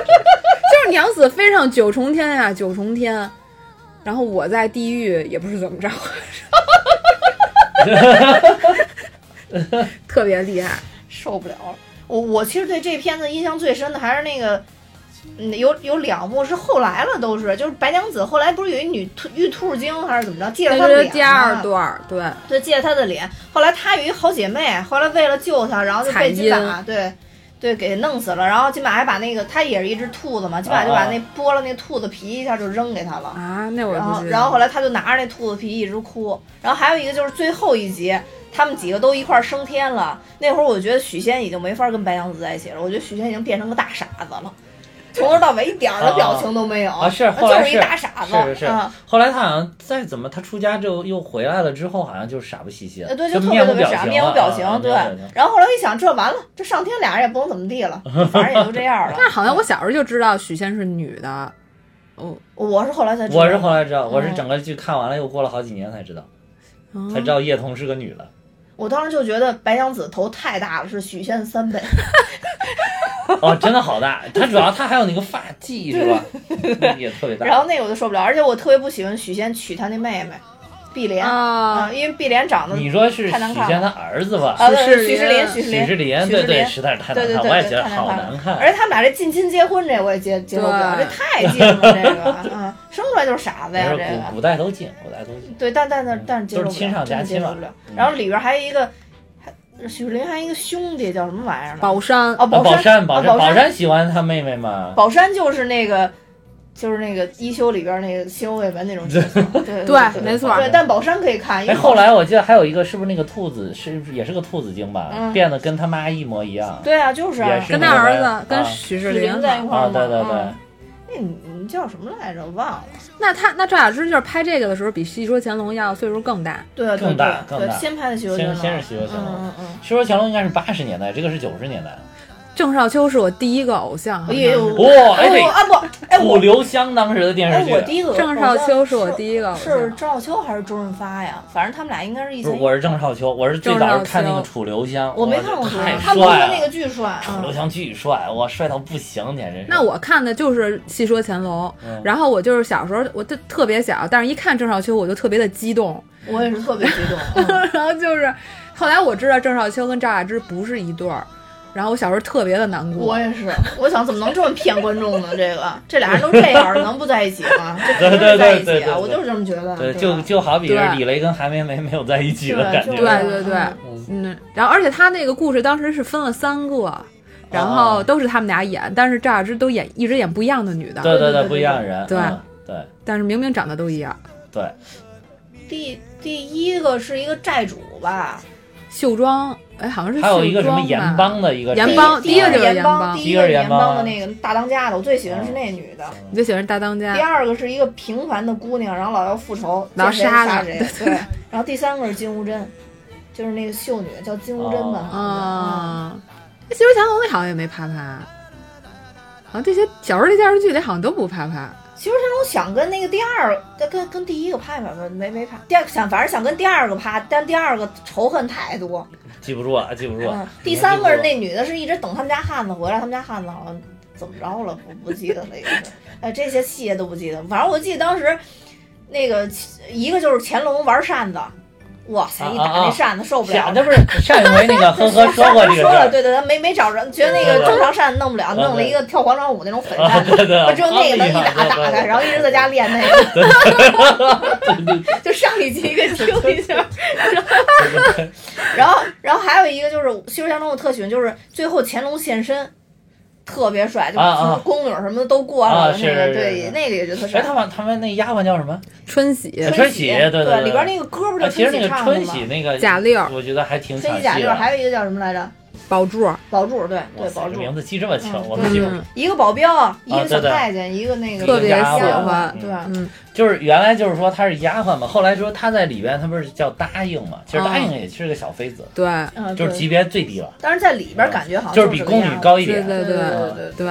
S3: 就是娘子飞上九重天呀、九重天，然后我在地狱也不是怎么着，特别厉害。
S2: 受不了了。我我其实对这片子印象最深的还是那个，嗯，有有两幕是后来了，都是就是白娘子后来不是有一女兔玉兔精还是怎么着，借了她的脸
S3: 第二段儿，对，
S2: 对，借她的脸。后来她有一好姐妹，后来为了救她，然后就被
S3: 彩
S2: 金马对对给弄死了。然后金马还把那个她也是一只兔子嘛，金马就把那剥了那兔子皮一下就扔给她了。
S3: 啊，那我
S2: 然后，然后后来她就拿着那兔子皮一直哭。然后还有一个就是最后一集，他们几个都一块儿升天了。那会儿我觉得许仙已经没法跟白娘子在一起了，我觉得许仙已经变成个大傻子了，从头到尾一点儿的表情都没有
S1: 啊是后来
S2: 就是一大傻子。
S1: 是是是
S2: 嗯，
S1: 后来他好像再怎么，他出家就又回来了之后，好像就是傻不兮兮
S2: 呃，
S1: 的，
S2: 对，就特别特别傻，
S1: 表情了，
S2: 面无表情，对。然后后来我一想，这完了，这上天俩人也不能怎么地了，反正也就这样了。
S3: 但是好像我小时候就知道许仙是女的，哦，
S2: 我是后来才知道，
S1: 我是后来知道，我是
S2: 嗯
S1: 整个剧看完了，又过了好几年才知道，
S3: 哦
S1: 才知道叶童是个女的。
S2: 我当时就觉得白娘子头太大了，是许仙三倍。
S1: 哦，真的好大！他主要他还有那个发髻 是吧？也特别大。
S2: 然后那个我就受不了，而且我特别不喜欢许仙娶他那妹妹碧莲
S3: 啊，
S2: 因为碧莲长得
S1: 你说是许
S2: 太难看
S1: 仙他
S2: 了
S1: 儿子吧？
S2: 啊，对
S3: 许世
S2: 许世林，许世林，许
S1: 对对，实在是太
S2: 对对对
S1: 难看，我也觉
S2: 对，
S1: 得好
S2: 太难
S1: 难看。
S2: 而且他们俩这近亲结婚这我也接接受不了，这太近了，这个，嗯，生出来就是傻子呀，这个
S1: 古。古代都近，古代都近。
S2: 对，但但但但是接受不了，
S1: 都是亲上加亲嘛
S2: 真的接受不了。然后里边还有一个，还许志林还一个兄弟叫什么玩意儿呢？
S3: 宝山
S2: 哦，
S1: 啊，宝
S2: 山，
S1: 山，宝
S2: 啊
S1: 山，宝
S2: 山，
S1: 喜欢他妹妹吗？
S2: 宝山就是那个。就是那个一休里边那个新右卫门那种角色，对对
S3: 对没错
S2: 对，但宝山可以看，因
S1: 哎，
S2: 为
S1: 后来我记得还有一个，是不是那个兔子，是不是也是个兔子精吧？
S2: 嗯
S1: 变得跟他妈一模一样。
S2: 对啊，就是啊，
S1: 是
S3: 跟
S1: 那个人
S3: 他儿子跟
S1: 啊
S3: 许
S2: 志林在一块儿
S1: 对对对
S2: 嗯，那你你叫什么来着？我忘了。
S3: 那他那赵雅芝就是拍这个的时候，比《戏说乾隆》要岁数更大。
S2: 对对
S1: 更大更大
S2: 对对，先拍的《戏说乾
S1: 隆先是戏说乾隆
S2: 嗯嗯嗯。
S1: 说说乾隆应该是八十年代，这个是九十年代。
S3: 郑少秋是我第一个偶像，
S2: 哎呦，
S1: 哇哎
S2: 不，哎
S1: 楚
S2: 我
S1: 留香当时的电
S2: 哎
S1: 视剧，
S2: 我第一个
S3: 郑少秋是我第一个偶
S2: 是
S3: 像
S2: 郑少秋还是周润发呀？反正他们俩应该是一前一。
S1: 不是我是郑少秋，我是最早是看那个楚留香，
S2: 我没
S1: 哇
S2: 看过
S1: 太
S2: 他们说
S1: 帅了。
S2: 那个巨帅。嗯
S1: 楚留香巨帅，我，帅到不行，简直是。
S3: 那我看的就是《戏说乾隆》
S1: 嗯
S3: 然后我就是小时候我就特别小，但是一看郑少秋我就特别的激动，
S2: 我也是特别激动。嗯
S3: 然后就是后来我知道郑少秋跟赵雅芝不是一对儿，然后我小时候特别的难过
S2: 我。也是，我想怎么能这么骗观众呢？这个这俩人都这样了，能不在一起吗？这肯定是在一起啊！
S1: 对对对对对
S2: 我就是这么觉得。
S1: 对，
S2: 吧
S1: 就就好比是李雷跟韩梅梅没有在一起的感觉。
S2: 对
S3: 对对对
S2: 嗯，
S3: 嗯，然后而且他那个故事当时是分了三个，然后
S1: 哦
S3: 都是他们俩演，但是赵雅芝都演一直演不一样的女的，
S1: 对对
S2: 对对
S1: 不一样的人。
S3: 对
S1: 嗯对
S3: 但是明明长得都一样。
S1: 对，
S2: 第第一个是一个债主吧？
S3: 秀庄，哎，好像是
S1: 还有一个什么
S3: 秀庄吧。
S1: 盐帮的一个人
S3: 盐帮
S2: 第一个
S3: 就是
S2: 盐帮，第一个是盐
S1: 帮
S2: 帮。的那个大当家的，我最喜欢是那女的。
S3: 你最喜欢大当家。
S2: 第，二个是一个平凡的姑娘，然后老要复仇，
S3: 老要
S2: 见谁
S3: 杀
S2: 谁。对，然后第三个是金无针，就是那个秀女叫金无针吧？
S1: 哦。
S3: 啊，《戏说乾隆》里好像也没啪啪，好像这些小时候这电视剧里好像都不啪啪。
S2: 其实他们想跟那个第二，跟跟第一个拍拍吧，没没拍。第二想反正想跟第二个拍，但第二个仇恨太多。
S1: 记不住啊，记不住
S2: 第三个是那女的，是一直等他们家汉子回来，他们家汉子好像怎么着了，不不记得了，也是，哎，这些细节都不记得。反正我记得当时那个一个就是乾隆玩扇子，哇塞，一打那扇子受不了。
S1: 这不是上一回那个呵呵说过这个
S2: 说了，对对，他没没找着，觉得那个正常扇子弄不了，弄了一个跳广场舞那种粉扇只有那个能一打打开，然后一直在家练那个。就上一集给听一下。然后，然后还有一个就是《西游降龙》我特喜欢，就是最后乾隆现身。特别帅，就宫女什么的都过来了，那个对，那个也觉得特帅。
S1: 哎，他们他们那丫鬟叫什么？
S3: 春喜。
S2: 春
S1: 喜，对
S2: 对，里边那个歌不是
S1: 其实那个春喜唱的吗
S3: 贾六，
S1: 我觉得还挺
S2: 春喜贾六，还有一个叫什么来着？
S3: 宝柱，
S2: 宝柱，对对，宝柱。
S1: 名字记这么清，我
S2: 记
S1: 住。
S2: 一个保镖，一个小太监，一个那个
S3: 特别喜欢，
S2: 对，
S3: 嗯。
S1: 就是原来就是说她是丫鬟嘛，后来说她在里边，她不是叫答应嘛？其实答应也是个小妃子，
S3: 对，
S1: 就是级别最低了。
S2: 但是在里边感觉好像
S1: 就是比宫女高一点，
S2: 对
S3: 对对
S2: 对
S3: 对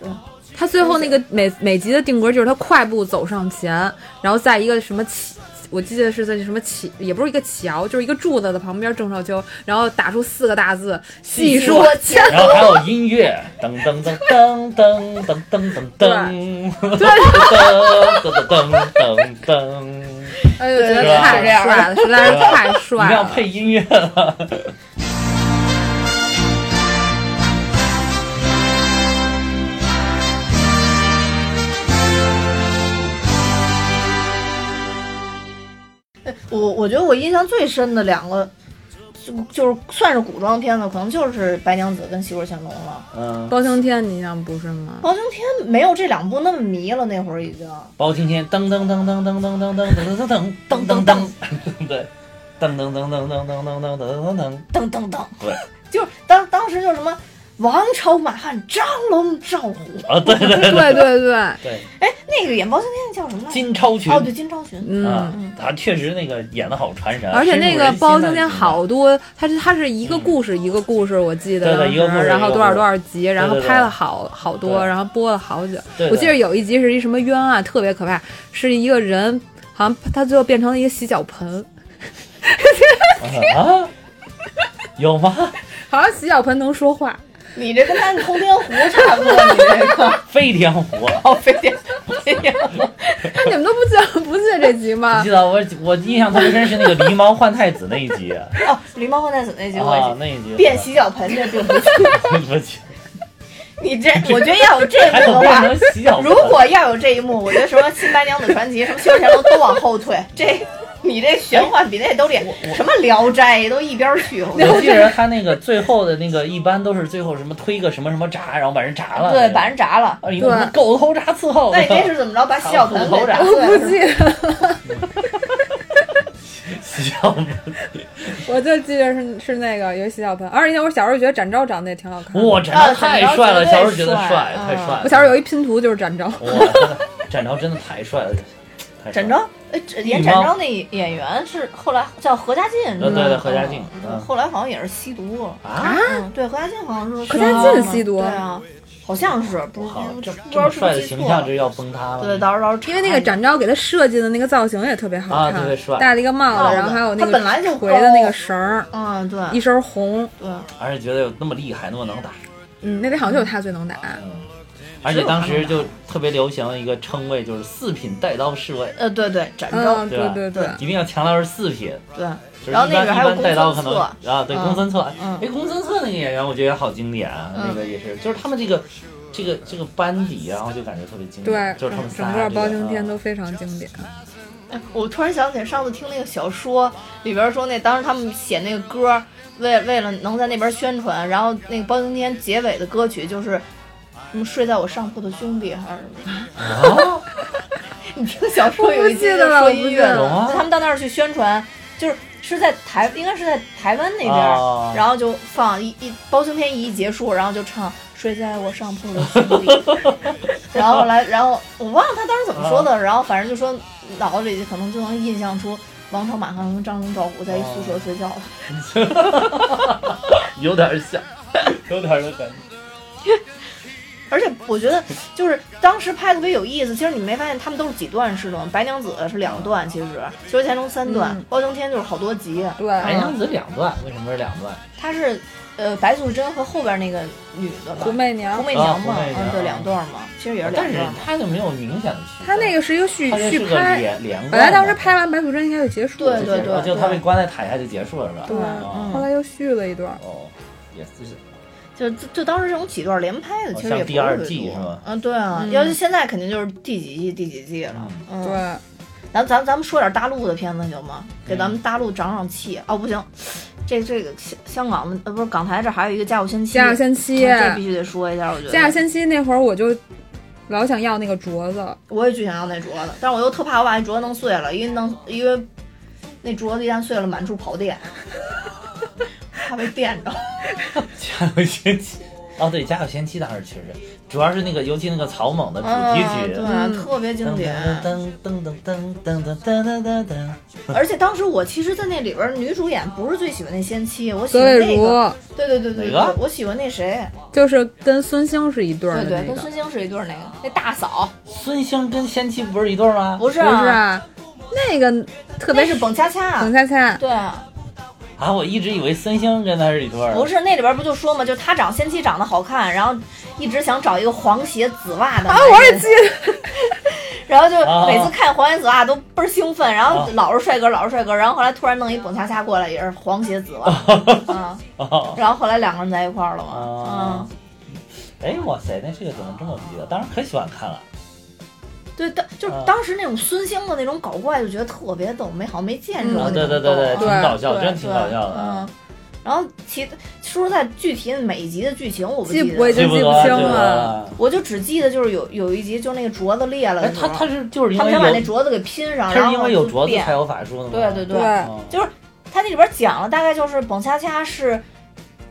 S2: 对。
S3: 他最后那个每每集的定格就是他快步走上前，然后在一个什么起，我记得是在什么桥，也不是一个桥，就是一个柱子的旁边，郑少秋，然后打出四个大字“细说乾
S1: 隆”，然后还有音乐，噔噔噔噔噔噔噔噔噔，
S3: 噔，
S1: 噔噔噔噔噔，
S3: 哎呦，觉得太帅了，实在是太帅了，
S1: 你要配音乐了。
S2: 我我觉得我印象最深的两个，就就是算是古装片子，可能就是《白娘子》跟《西游乾隆》了。
S1: 嗯，
S3: 包青天你印象不是吗？
S2: 包青天没有这两部那么迷了，那会儿已经。
S1: 包青天噔噔噔噔噔噔噔噔噔噔噔噔噔噔，对，噔噔噔噔噔噔噔噔噔噔噔
S2: 噔噔噔，
S1: 对，
S2: 就是当当时就什么。王朝满汉，张龙赵虎
S1: 啊！对对
S3: 对对对对。
S2: 哎，那个演包青天的叫什么来着？
S1: 金超群。
S2: 哦，对，金超群。
S3: 嗯，
S1: 他确实那个演的好传神。
S3: 而且那个包青天好多，他是他是一个故事一个故事，我记得。
S1: 对对，一个故事。
S3: 然后多少多少集，然后拍了好好多，然后播了好久。我记得有一集是一什么冤案，特别可怕，是一个人好像他最后变成了一个洗脚盆。
S1: 啊？有吗？
S3: 好像洗脚盆能说话。
S2: 你这跟咱通天湖差不多，你这个
S1: 飞天湖
S2: 哦，飞天飞天湖，
S3: 那你们都不记得不记得这集吗？
S1: 记得我我印象特别深是那个狸猫换太子那一集
S2: 哦，狸猫换太子那集我
S1: 记那一集
S2: 变洗脚盆这并不记
S1: 不记。
S2: 你这我觉得要有这一幕的话，如果要有这一幕，我觉得什么新白娘子传奇、什么西游降龙都往后退。这。你这玄幻比那都厉害，什么聊斋都一边去。
S1: 我记得他那个最后的那个，一般都是最后什么推个什么什么闸，然后把人闸了。
S2: 对，把人闸了。
S3: 对，
S1: 狗头铡伺候。
S2: 那你这是怎么着？把洗脚盆
S1: 头铡？
S3: 我不记得。
S1: 洗脚盆。
S3: 我就记得是是那个有洗脚盆，而且我小时候觉得展昭长得也挺好看。
S1: 哇，展昭太帅了！小时候觉得帅，太帅。
S3: 我小时候有一拼图就是展昭。
S1: 哇，展昭真的太帅了。
S2: 展昭，哎，演展昭那演员是后来叫何家劲，
S1: 对对，何家劲，
S2: 后来好像也是吸毒
S1: 啊。
S2: 对，何家劲好像是
S3: 何家劲吸毒，
S2: 对啊，好像是，不
S1: 这
S2: 不知道是不是
S1: 记错了。要崩塌了。
S2: 对，到时候
S3: 因为那个展昭给他设计的那个造型也特别好看，
S1: 特别帅，
S3: 戴了一个帽子，然后还有那个
S2: 他本来就
S3: 回的那个绳儿，
S2: 嗯，对，
S3: 一身红，
S2: 对，
S1: 而且觉得有那么厉害，那么能打。
S3: 嗯，那里好像就是他最能打。
S1: 而且当时就特别流行一个称谓，就是四品带刀侍卫。
S2: 呃，对对，展昭，
S3: 对对对，
S1: 一定要强调是四品。
S2: 对，
S1: 然
S2: 后那个还有
S1: 带刀可能
S2: 啊，
S1: 对，公孙策。哎，公孙策那个演员，我觉得也好经典啊，那个也是，就是他们这个这个这个班底，然后就感觉特别经典。
S3: 对，
S1: 就是他们
S3: 整个包青天都非常经典。
S2: 哎，我突然想起上次听那个小说里边说，那当时他们写那个歌，为为了能在那边宣传，然后那个包青天结尾的歌曲就是。什么睡在我上铺的兄弟还是什么？你听小说有一集说音乐的，他们到那儿去宣传，就是是在台，应该是在台湾那边，然后就放一一包青天一一结束，然后就唱睡在我上铺的兄弟，然后来，然后我忘了他当时怎么说的，然后反正就说脑子里可能就能印象出王朝马汉和张龙赵虎在一宿舍睡觉
S1: 了，有点像，有点的感觉。
S2: 而且我觉得，就是当时拍特别有意思。其实你没发现他们都是几段式的吗？白娘子是两段，其实《修仙》中三段，包青天就是好多集。
S3: 对，
S1: 白娘子两段，为什么是两段？
S2: 它是呃白素贞和后边那个女的吧，
S3: 胡媚娘
S2: 胡媚娘嘛，对，两段嘛，其实也是两段
S1: 但是。他就没有明显的区分。
S3: 他那个是一个续续拍，
S1: 连连贯。
S3: 本来当时拍完白素贞应该就结束了，
S2: 对对对
S1: 哦就他被关在塔下就结束了是吧？
S3: 对
S1: 哦
S3: 后来又续了一段。
S1: 哦，也是
S2: 就就就当时这种几段连拍的，
S1: 哦
S2: 其实也不
S1: 像第二
S2: 是特别多
S1: 季是吧
S2: 嗯，对啊，
S3: 嗯
S2: 要是现在肯定就是第几季第几季了。嗯，
S3: 对，
S2: 咱咱咱们说点大陆的片子行吗？给咱们大陆长长气。哦，不行，这这个香香港的呃不是港台这还有一个《家有仙妻》，
S3: 家有仙妻，
S2: 啊这必须得说一下，我觉得。
S3: 家有仙妻那会儿我就老想要那个镯子，
S2: 我也巨想要那镯子，但是我又特怕我把那镯子弄碎了，因为弄因为那镯子一旦碎了，满处跑电，怕被电着。
S1: 家有仙妻。哦，对，家有仙妻当时确实，主要是那个，尤其那个草蜢的主题，曲。
S2: 对，特别经典。
S1: 噔噔噔噔噔噔噔噔噔噔。
S2: 而且当时我其实，在那里边女主演不是最喜欢那仙妻，我喜欢那个。
S3: 如
S2: 对对对对对
S1: 哪个，
S2: 我喜欢那谁，
S3: 就是跟孙兴是一对儿
S2: 对对，
S3: 的那个，
S2: 跟孙兴是一对儿那个，那大嫂
S1: 孙兴跟仙妻不是一对儿吗？
S2: 不是
S3: 不是啊，那个特别
S2: 是蹦恰恰
S3: 彭，恰恰，
S2: 对，
S1: 啊，我一直以为孙兴跟他是一对儿。
S2: 不是那里边不就说嘛，就他长仙妻长得好看，然后一直想找一个黄鞋紫袜的
S3: 啊，
S2: 男人
S3: 我也记得，
S2: 然后就
S1: 啊
S2: 每次看黄鞋紫袜都倍儿兴奋，然后
S1: 啊
S2: 老是帅哥，老是帅哥，然后后来突然弄一蹦恰恰过来，也是黄鞋紫袜，嗯，
S1: 哦
S2: 然后后来两个人在一块儿了嘛，
S1: 啊哎，哇塞，那这个怎么这么不记得？当时可喜欢看了。
S2: 嗯，对，当就是
S1: 啊
S2: 当时那种孙兴的那种搞怪，就觉得特别逗，没好像没见识过
S1: 啊，
S2: 那种
S1: 对对对对，挺搞笑，真挺搞笑的。
S2: 嗯，然后其说实在，具体每一集的剧情我不
S3: 记我已经记不清了。
S2: 我就只记得就是有有一集，就是那个镯子裂了
S1: 他他是就是因
S2: 他想把那镯子给拼上，然后
S1: 因为有镯子才有法术的吗？
S2: 对对对。就是他那里边讲了，大概就是蹦恰恰是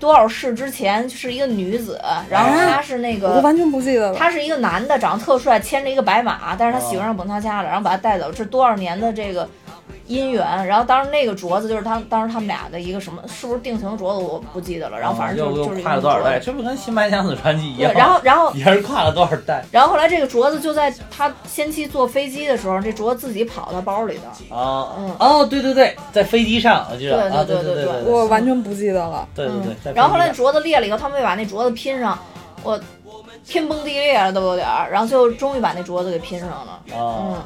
S2: 多少世之前是一个女子，然后她是那个。
S3: 我都完全不记得了。
S2: 他是一个男的，长得特帅，牵着一个白马，但是他喜
S1: 哦
S2: 欢上蹦恰恰了，然后把他带走，这多少年的这个姻缘。然后当时那个镯子就是他当时他们俩的一个什么，是不是定情镯子我不记得了。然后反正就是就是一
S1: 跨了多少代？
S2: 个镯子。
S1: 这不跟《新白娘子传奇》一
S2: 对，
S1: 样？
S2: 然后然后
S1: 也是跨了多少代
S2: 然后后来这个镯子就在他先期坐飞机的时候，这镯子自己跑到包里的。
S1: 啊？
S2: 嗯
S1: 哦，对对对，在飞机上，我记得
S2: 对
S1: 啊，对对
S2: 对对
S3: 我完全不记得了。
S1: 对对对
S2: 嗯。然后后来镯子裂了以后，他们没把那镯子拼上，我天崩地裂了都有点儿，然后最后终于把那镯子给拼上了。
S1: 上啊
S2: 嗯，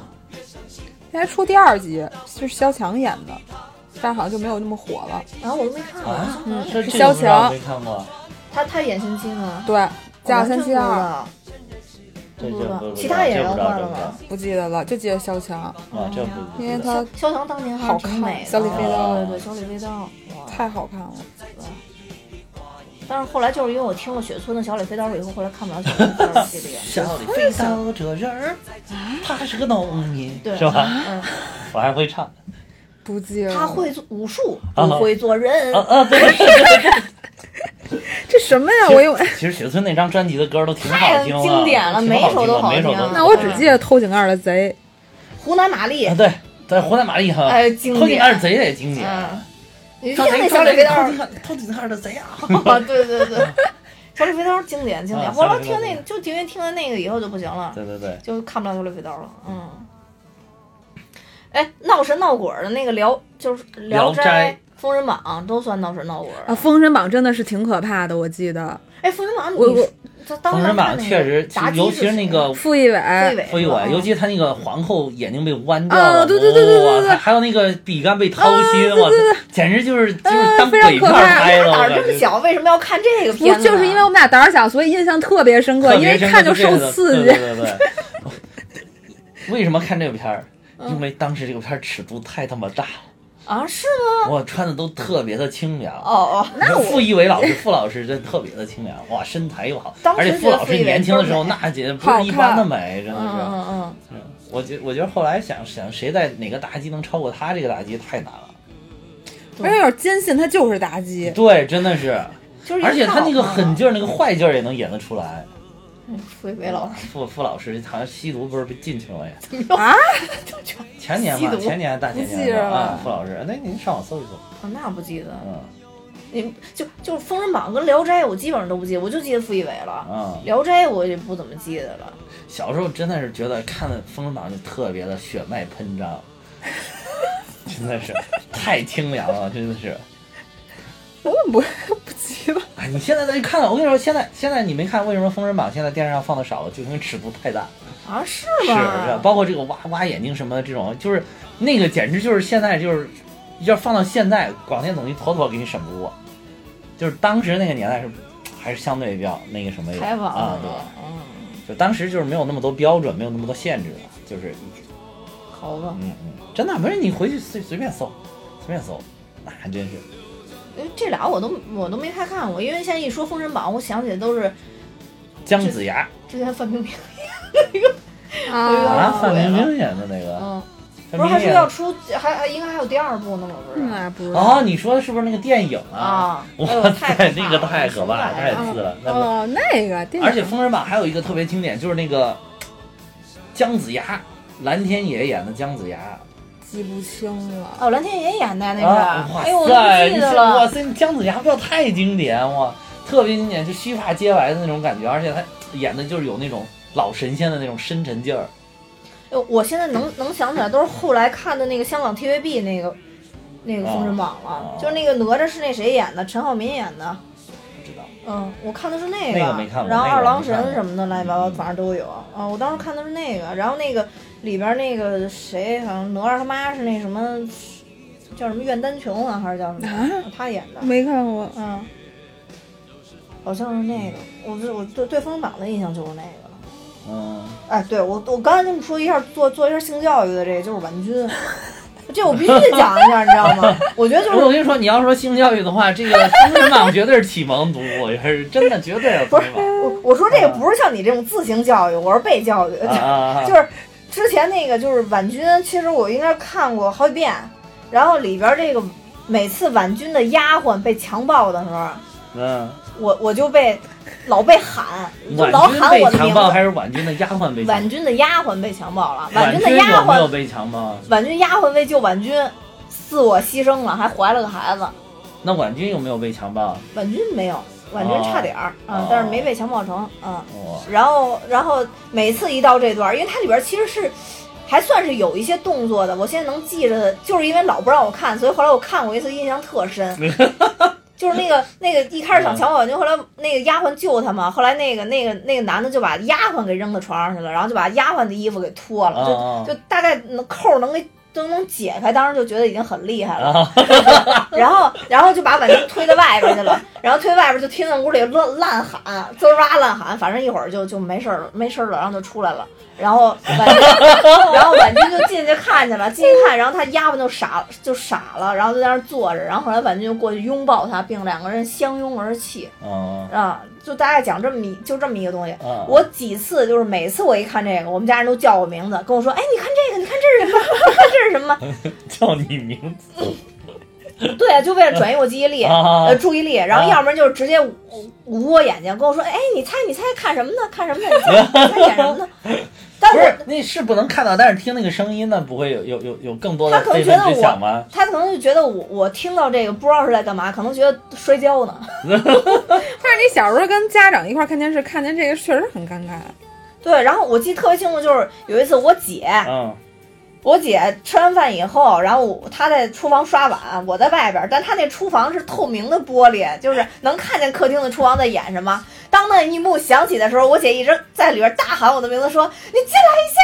S3: 现在出第二集是萧蔷演的，但好像就没有那么火了。
S2: 然后我都没看过，
S1: 啊，
S2: 嗯
S3: 是萧
S1: 个不知道
S3: 蔷
S1: 没看过，
S2: 他他演星期吗？
S3: 对，《家有仙妻二》
S2: 其他演员
S1: 这不知道
S2: 换了吗
S1: 不
S3: 记得了，就记得萧蔷，
S1: 啊，这不
S3: 因为他
S2: 萧萧蔷当年
S3: 好看小李飞刀
S2: 对对，小李飞刀。
S3: 太好看了。
S2: 但是后来就是因为我听了雪村的小李飞刀以后，后来看不了小李飞刀系列。
S1: 小李飞刀这人儿，他是个农民，
S2: 对
S1: 是吧？
S2: 嗯，
S1: 我还会唱。
S3: 不记得了。
S2: 他会做武术，
S1: 啊
S2: 不会做人。
S1: 啊啊，对对对对对。
S3: 这什么呀？我有，
S1: 其实雪村那张专辑的歌都挺好听的，
S2: 经典了每一首都好
S1: 听，每首都。
S3: 那我只记得偷井盖的贼。
S2: 湖南玛丽
S1: 啊，，对，在湖南玛丽哈，
S2: 哎，经典。
S1: 偷井盖贼也经典。
S2: 嗯，你听那小李飞刀，
S1: 偷井盖偷井盖的贼啊！
S2: 啊，对对对，小李飞刀经典经典。
S1: 啊
S2: 后来
S1: 小李飞刀
S2: 听那个，就因为听了那个以后就不行了，
S1: 对对对，
S2: 就看不了小李飞刀了。嗯。哎，闹神闹鬼儿的那个聊，就是《聊
S1: 聊斋
S2: 封神榜》都算闹神闹鬼儿
S3: 啊，《封神榜》真的是挺可怕的，我记得。
S2: 哎，封神榜你，
S3: 我我
S1: 封神榜确实尤其是那个
S3: 傅艺伟，
S2: 傅艺伟
S1: 尤其他那个皇后眼睛被弯掉
S3: 啊
S1: 了，
S3: 对对对对对
S1: 还还有那个比干被掏心，
S3: 啊
S1: 我简直就是就是当
S3: 非常
S1: 鬼片
S3: 可怕
S1: 拍的，
S2: 胆儿这么小，为什么要看这个片子？
S3: 就是因为我们俩胆儿小，所以印象特别深刻，因为看就受刺激。
S1: 对对对对。为什么看这个片儿？
S2: 嗯
S1: 因为当时这个片儿尺度太他妈大了，
S2: 啊，是吗？
S1: 我穿的都特别的清凉。
S2: 哦哦，那我
S1: 傅艺伟老师，傅老师真特别的清凉，哇，身材又好，而且傅老师年轻的时候那简直不是一般的美，真的
S2: 嗯
S1: 是。
S2: 嗯嗯
S1: 嗯我觉我觉得后来想想谁在哪个妲己能超过他这个妲己太难了。
S3: 而且有点坚信他就是妲己。
S1: 对，真的是，
S2: 嗯，就是
S1: 而且他那个狠劲儿、那个坏劲儿也能演得出来。
S2: 嗯 傅艺伟老师，
S1: 傅傅老师好像吸毒不是被进去了呀？
S3: 啊，
S1: 前年吧，前年大前年啊，傅老师，那您上网搜一搜，
S2: 啊那不记得，
S1: 嗯
S2: 你就就是《封神榜》跟《聊斋》，我基本上都不记得，我就记得傅艺伟了。
S1: 嗯《
S2: 聊斋》我也不怎么记得了。
S1: 小时候真的是觉得看了《封神榜》就特别的血脉喷张，真的是太清凉了，真的是。
S3: 我怎么不 不记得？
S1: 哎，你现在再去看，我跟你说，现在现在你没看为什么《封神榜》现在电视上放的少了，就因为尺度太大。
S2: 啊，是
S1: 是是，
S2: 吧？
S1: 包括这个挖挖眼睛什么的这种，就是那个简直就是现在就是要放到现在，广电总局妥妥给你审不过。就是当时那个年代是还是相对比较那个什么
S2: 开放
S1: 啊，对，
S2: 嗯，
S1: 就当时就是没有那么多标准，没有那么多限制的，就是
S2: 好吧。
S1: 嗯嗯，真的没事，你回去随随便搜，随便搜，那还真是。
S2: 哎这俩我都我都没太看过，因为现在一说《封神榜》，我想起的都是
S1: 姜子牙
S2: 之前范冰冰，
S1: 那个，
S3: 啊，
S1: 范冰冰演的那个，
S2: 嗯，不是还。说要出，还还应该还有第二部呢吗？不是？
S3: 那不知道。
S1: 哦，你说的是不是那个电影啊？
S2: 啊，
S1: 哇
S2: 太
S1: 那个太可怕了，太次了。那个
S3: 哦，那个电影，
S1: 而且《封神榜》还有一个特别经典，就是那个姜子牙，蓝天野演的姜子牙。
S3: 记不清了。
S2: 哦，蓝天野演的那
S1: 啊，
S2: 是，
S1: 哇
S2: 哎呦，我记得了。
S1: 这哇塞，姜子牙不要太经典哇，特别经典，就须发皆白的那种感觉，而且他演的就是有那种老神仙的那种深沉劲儿。
S2: 哎我现在能能想起来，都是后来看的那个香港 TVB 那个那个《封神榜》了
S1: 哦，
S2: 就是那个哪吒是那谁演的？陈浩民演的。嗯，我看的是那
S1: 那个没看过
S2: 然后二郎神什么的乱七八糟，反正都有。啊，我当时看的是那个，然后那个里边那个谁，好像哪吒他妈是那什么，叫什么苑丹琼啊，还是叫什么？
S3: 啊
S2: 他演的。
S3: 没看过。
S2: 嗯，好像是那个，我对我对对《封神榜》的印象就是那个。
S1: 嗯，
S2: 哎，对我我刚才跟你说一下做做一下性教育的这个就是婉君，这我必须得讲一下，你知道吗？我觉得就是
S1: 我跟你说，你要说性教育的话，这个 《封神榜》绝对是启蒙读物，也是真的，绝对是《封神榜
S2: 我我说这个不是像你这种自行教育，我是被教育，》！就是之前那个就是婉君，其实我应该看过好几遍，然后里边这个每次婉君的丫鬟被强暴的时候，
S1: 嗯，
S2: 我我就被老被喊，就老喊我的名
S1: 字还
S2: 字。
S1: 是婉君的丫鬟被强
S2: 婉君的丫鬟被强暴了，
S1: 婉
S2: 君的丫
S1: 有没有
S2: 鬟，
S1: 被强暴？
S2: 婉君丫鬟为救婉君，自我牺牲了，还怀了个孩子。
S1: 那婉君有没有被强暴？
S2: 婉君没有，婉君差点儿啊、
S1: 哦
S2: 但是没被强暴成嗯、
S1: 哦，
S2: 然后，然后每次一到这段，因为它里边其实是还算是有一些动作的，我现在能记着的，就是因为老不让我看，所以后来我看过一次，印象特深。就是那个 那个一开始想强暴婉君，后来那个丫鬟救他嘛，后来那个那个那个男的就把丫鬟给扔到床上去了，然后就把丫鬟的衣服给脱了，
S1: 哦
S2: 就就大概能扣儿能给都能解开，当时就觉得已经很厉害了。
S1: 啊，
S2: 然后，然后就把婉君推到外边去了，然后推外边就听见屋里乱乱喊，滋哇乱喊，反正一会儿就就没事儿了，没事儿了，然后就出来了。然后婉君，然后婉君就进去看去了，进去看，然后他丫鬟就傻就傻了，然后就在那儿坐着，然后后来婉君就过去拥抱他，并两个人相拥而泣
S1: 嗯
S2: 啊，就大概讲这么一就这么一个东西。
S1: 嗯，
S2: 我几次就是每次我一看这个，我们家人都叫我名字，跟我说：“哎，你看这个，你看这是什么？你 看这是什么？”
S1: 叫你名字
S2: 对啊，就为了转移我记忆力，
S1: 啊
S2: 呃，注意力，然后
S1: 啊
S2: 要不然就是直接捂捂我眼睛，跟我说，哎，你猜，你猜看什么呢？看什么呢？你猜，你猜演什么呢？但
S1: 是，那是不能看到，但是听那个声音呢，不会有有有有更多的
S2: 他可能
S1: 非分
S2: 觉得我
S1: 之想吗？
S2: 他可能就觉得我我听到这个不知道是在干嘛，可能觉得摔跤呢。
S3: 但是你小时候跟家长一块儿看电视，看见这个确实很尴尬。
S2: 对，然后我记得特别清楚，就是有一次我姐，
S1: 嗯
S2: 我姐吃完饭以后，然后她在厨房刷碗，我在外边，但她那厨房是透明的玻璃，就是能看见客厅的厨房在演什么。当那一幕响起的时候，我姐一直在里边大喊我的名字，说：“你进来一下。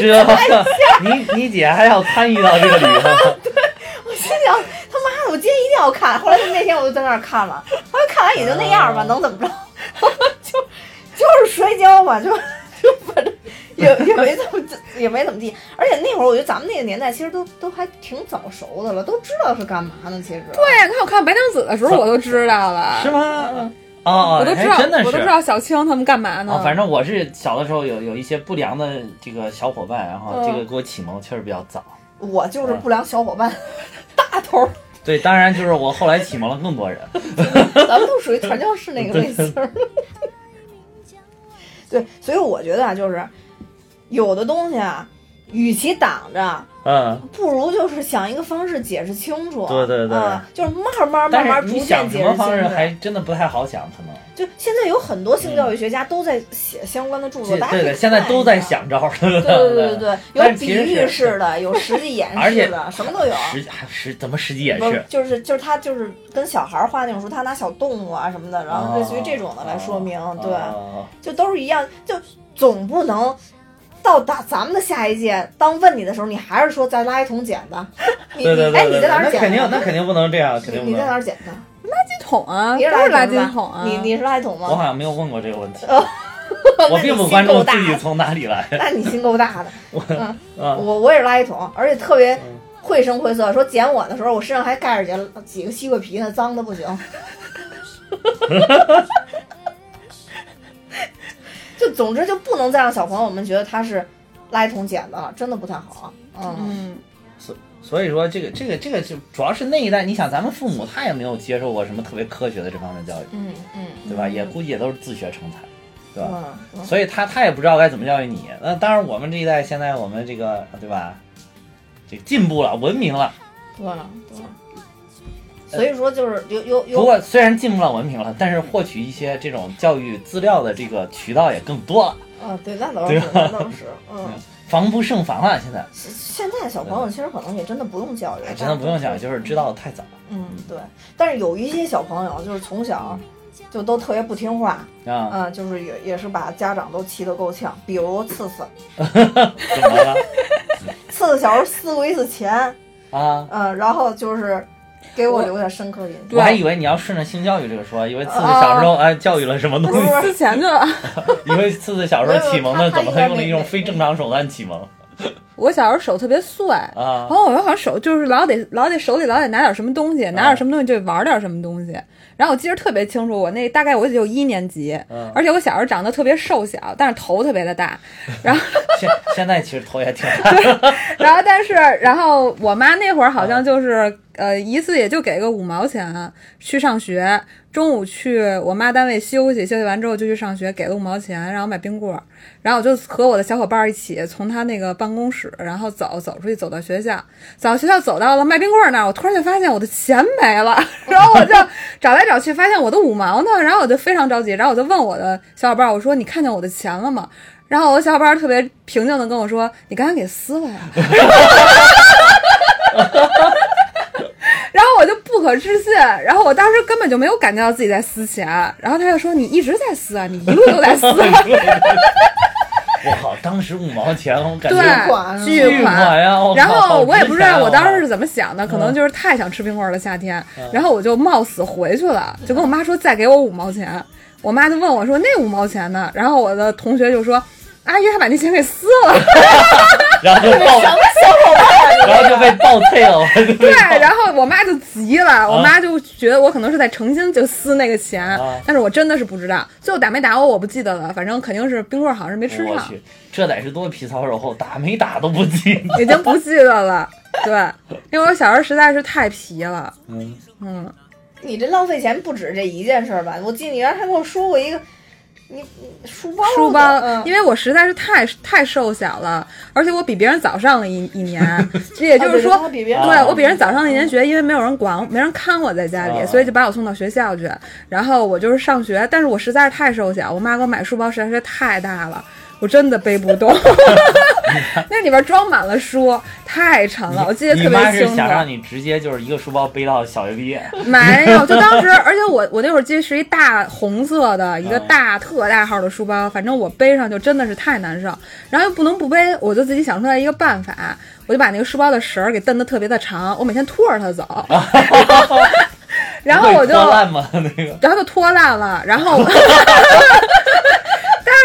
S1: 这你 你姐还要参与到这个里头，”
S2: 我心想：“他妈的，我今天一定要看。”后来就那天我就在那儿看了，后来看完也就那样吧，
S1: 啊
S2: 能怎么着？就就是摔跤嘛，就 也也没怎么 也没怎么地。而且那会儿我觉得咱们那个年代其实都都还挺早熟的了，都知道是干嘛呢。其实
S3: 对，看我看白娘子的时候，我都知道了，
S1: 是吗？哦，
S3: 我都知道，
S1: 真的是
S3: 我都知道小青他们干嘛呢。
S1: 哦，反正我是小的时候有有一些不良的这个小伙伴，然后
S2: 嗯
S1: 这个给我启蒙确实比较早。
S2: 我就是不良小伙伴，大头儿，
S1: 对，当然就是我后来启蒙了更多人。
S2: 咱们都属于传教士那个类型儿。对，所以我觉得啊，就是有的东西啊，与其挡着，
S1: 嗯，
S2: 不如就是想一个方式解释清楚。
S1: 对对对
S2: 嗯，就是慢慢慢
S1: 但
S2: 慢逐渐解释
S1: 什么方式。还真的不太好想，可能。
S2: 就现在有很多性教育学家都在写相关的著作，大家可以
S1: 对对，现在都在。想招儿。对
S2: 对对对对 对，有比喻式的，有实际演示的，什么都有。
S1: 实还实怎么实际演示？，
S2: 就是就是他就是跟小孩儿画那种书，他拿小动物啊什么的，然后类似于这种的来说明，对，
S1: 哦
S2: 就都是一样，就总不能到达咱们的下一届，当问你的时候，你还是说在垃圾桶捡的。你
S1: 对对
S2: 你哎，你在哪儿捡的？
S1: 那肯定那肯定不能这样，肯定不
S2: 你你在哪。儿捡的？
S3: 垃圾桶啊，
S2: 你是
S3: 垃
S2: 圾
S3: 桶啊。
S2: 你你是垃圾桶吗？
S1: 我好像没有问过这个问题，
S2: 哦
S1: 我并不关注自己从哪里来。
S2: 那你心够大的。
S1: 啊，
S2: 我我也是垃圾桶，而且特别
S1: 嗯
S2: 绘声绘色。说捡我的时候，我身上还盖着几几个西瓜皮呢，脏的不行。就总之就不能再让小朋友们觉得他是垃圾桶捡的了，真的不太好。嗯，
S3: 嗯，
S1: 所以说这个这个这个就主要是那一代，你想咱们父母他也没有接受过什么特别科学的这方面教育，
S2: 嗯嗯，
S1: 对吧？也估计也都是自学成才，对吧？所以他他也不知道该怎么教育你。那当然，我们这一代现在我们这个对吧，这进步了，文明了。
S2: 对了对了。所以说就是有有有
S1: 不
S2: 有
S1: 过虽然进入了文凭了，但是获取一些这种教育资料的这个渠道也更多了，
S2: 啊，对，那倒是那倒是，嗯。
S1: 防不胜防啊。现在
S2: 现在小朋友其实可能也真的不用教育，
S1: 哎真的不用教育，就是知道的太早
S2: 嗯，对。但是有一些小朋友就是从小就都特别不听话，
S1: 啊。
S2: 嗯，就是也也是把家长都气得够呛。比如次次，
S1: 怎么了
S2: 次次小时候撕过一次钱，
S1: 啊？
S2: 嗯，然后就是给我留下深刻印象。
S1: 我还以为你要顺着性教育这个说，以为次次小时候哎教育了什么东西，
S3: 之前就
S1: 以 为次次小时候启蒙的怎么
S2: 他应该没
S1: 用了一种非正常手段启蒙
S3: 我小时候手特别碎，
S1: 啊
S3: 然？后我好像手就是老得老得手里老得拿点什么东西，拿点什么东西就玩点什么东西。然后我记得特别清楚，我那大概我只有一年级，
S1: 嗯
S3: 而且我小时候长得特别瘦小，但是头特别的大。然后
S1: 现现在其实头也挺大，
S3: 然后但是然后我妈那会儿好像就是呃一次也就给个五毛钱去上学，中午去我妈单位休息，休息完之后就去上学，给了五毛钱，让我买冰棍儿，然后我就和我的小伙伴一起从他那个办公室，然后走走出去，走到学校，走到学校走到了卖冰棍儿那儿，我突然就发现我的钱没了，然后我就找来找去，发现我的五毛呢，然后我就非常着急，然后我就问我的小伙伴儿，我说你看见我的钱了吗？然后我的小伙伴儿特别平静的跟我说：“你刚才给撕了呀。”然后我就不可置信，然后我当时根本就没有感觉到自己在撕钱，然后他就说：“你一直在撕啊，你一路都在撕。”
S1: 我靠，当时五毛钱，我感觉
S2: 款，
S3: 巨
S1: 巨款
S3: 然后我也不知道我当时是
S1: 是
S3: 怎么想的，可能就是太想吃冰棍了夏天，然后我就冒死回去了，就跟我妈说再给我五毛钱。我妈就问我说那五毛钱呢？然后我的同学就说阿姨她把那钱给撕了。
S1: 然后就爆，然后就被爆退了，
S3: 对，然后我妈就急了，我妈就觉得我可能是在诚心就撕那个钱，
S1: 啊
S3: 但是我真的是不知道，最后打没打我我不记得了，反正肯定是冰棍儿好像是没吃上，
S1: 我去，这得是多皮糙肉厚，打没打都不记得。
S3: 已经不记得了。对，因为我小时候实在是太皮了，
S1: 嗯，
S3: 嗯，
S2: 你这浪费钱不止这一件事儿吧？我记得你原来还跟我说过一个，你你书包
S3: 书包，
S2: 嗯
S3: 因为我实在是太太瘦小了，而且我比别人早上了一一年，这也就是说
S2: 啊对对他比别人
S3: 对
S1: 早
S3: 我比人早上了一年学，因为没有人管我，没人看我在家里，
S1: 啊
S3: 所以就把我送到学校去。然后我就是上学，但是我实在是太瘦小，我妈给我买书包实在是太大了。我真的背不动，那里边装满了书，太沉了，我记得特别清楚。
S1: 妈是想让你直接就是一个书包背到小学毕业，
S3: 没有，就当时，而且我我那会儿记得是一大红色的一个
S1: 啊
S3: 大特大号的书包，反正我背上就真的是太难受，然后又不能不背，我就自己想出来一个办法，我就把那个书包的绳儿给蹬得特别的长，我每天拖着它走，然后我就
S1: 烂吗？那个
S3: 然后就拖烂了，然后。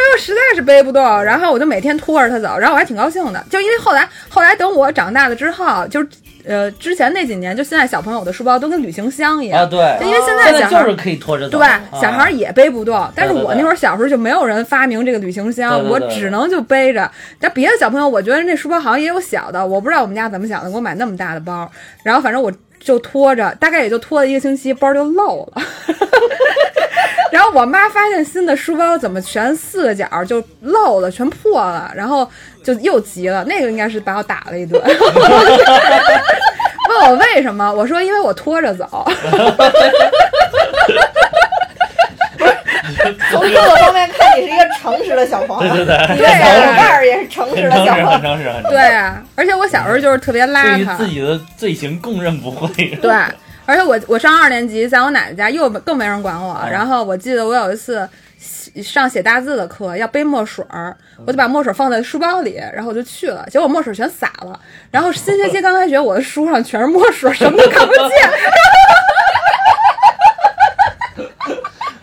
S3: 但是又实在是背不动，然后我就每天拖着它走，然后我还挺高兴的，就因为后来后来等我长大了之后，就是呃之前那几年，就现在小朋友的书包都跟旅行箱一样，
S1: 啊，对，
S3: 就因为现在小孩
S1: 就是可以拖着走，
S3: 对，
S1: 啊。
S3: 小孩儿也背不动，但是我那会儿小时候就没有人发明这个旅行箱，我只能就背着。但别的小朋友，我觉得那书包好像也有小的，我不知道我们家怎么想的，给我买那么大的包，然后反正我就拖着，大概也就拖了一个星期，包就漏了。然后我妈发现新的书包怎么全四个角就漏了，全破了，然后就又急了。那个应该是把我打了一顿。问我为什么？我说因为我拖着走。
S2: 从各个方面看，你是一个诚实的小朋友。
S1: 对对对，
S2: 你的小手腕儿也是诚实的小朋友。
S1: 很诚实，很诚实。
S3: 对啊，而且我小时候就是特别邋
S1: 对于自
S3: 遢。
S1: 己的罪行供认不讳。
S3: 对，而且我我上二年级，在我奶奶家又更没人管我。
S1: 嗯
S3: 然后我记得我有一次上写大字的课要背墨水儿，我就把墨水放在书包里，然后我就去了，结果墨水全洒了。然后新学期刚开学，我的书上全是墨水，什么都看不见。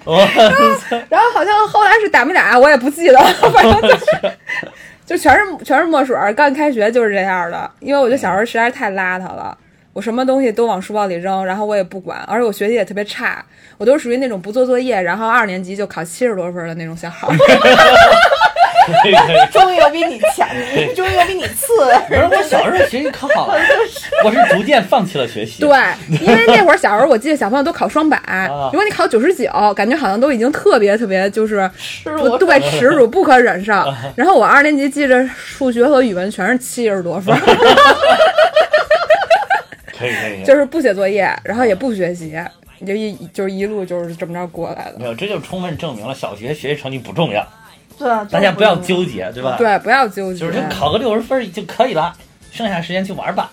S1: 我
S3: 然后好像后来是打没打，我也不记得，反正就是就全是全是墨水儿。刚开学就是这样的，因为我觉得小时候实在是太邋遢了。我什么东西都往书包里扔，然后我也不管，而且我学习也特别差，我都是属于那种不做作业，然后二年级就考七十多分的那种小孩。
S2: 终于有比你强，终于有比你次。
S1: 不是我小时候学习可好了，我是逐渐放弃了学习。
S3: 对，因为那会儿小时候，我记得小朋友都考双百，如果你考九十九，感觉好像都已经特别特别就是
S2: 耻辱
S3: 不对 耻辱不可忍受。然后我二年级记着数学和语文全是七十多分，
S1: 可以可以。
S3: 就是不写作业，然后也不学习，你就一就是一路就是这么着过来的。
S1: 没有，这就充分证明了小学学习成绩不重要，
S2: 对啊，
S1: 大家不要纠结，对吧？，
S3: 对，不要纠结。
S1: 就是就考个六十分就可以了，剩下时间去玩吧，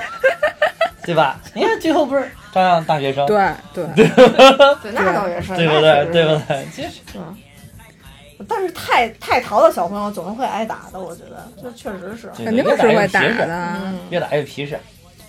S1: 对吧？你看最后不是照样大学生，
S3: 对对，
S2: 对，那倒也是，
S1: 对不对？对不对？其实
S2: 但是太太淘的小朋友总是会挨打的，我觉得这确实是。
S3: 肯定是会打的。
S2: 嗯，
S1: 越打越皮实。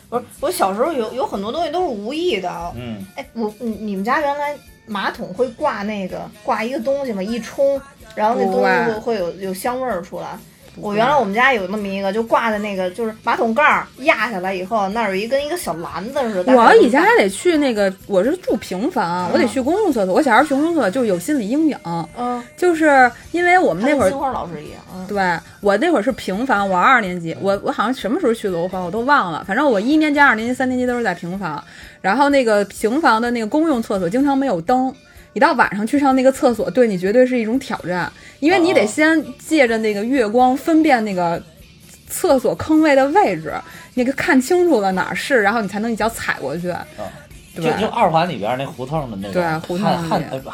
S2: 不是，我小时候有有很多东西都是无意的。
S1: 嗯，
S2: 哎，我你你们家原来马桶会挂那个挂一个东西吗？一冲，然后那东西
S3: 就
S2: 会
S3: 会
S2: 会有有香味儿出来。我原来我们家有那么一个，就挂在那个就是马桶盖儿压下来以后，那儿有一跟一个小篮子似的。
S3: 我以前还得去那个，我是住平房，我得去公共厕所。我小时候去公共厕所就是有心理阴影，
S2: 嗯，
S3: 就是因为我们那会儿
S2: 金花老师一样，嗯，
S3: 对我那会儿是平房，我二年级，我我好像什么时候去楼房我都忘了，反正我一年级、二年级、三年级都是在平房。然后那个平房的那个公用厕所经常没有灯，你到晚上去上那个厕所，对你绝对是一种挑战，因为你得
S1: 哦
S3: 先借着那个月光分辨那个厕所坑位的位置，你给看清楚了哪儿是，然后你才能一脚踩过去。
S1: 就
S3: 对
S1: 就二环里边那胡同的那个，
S3: 对胡同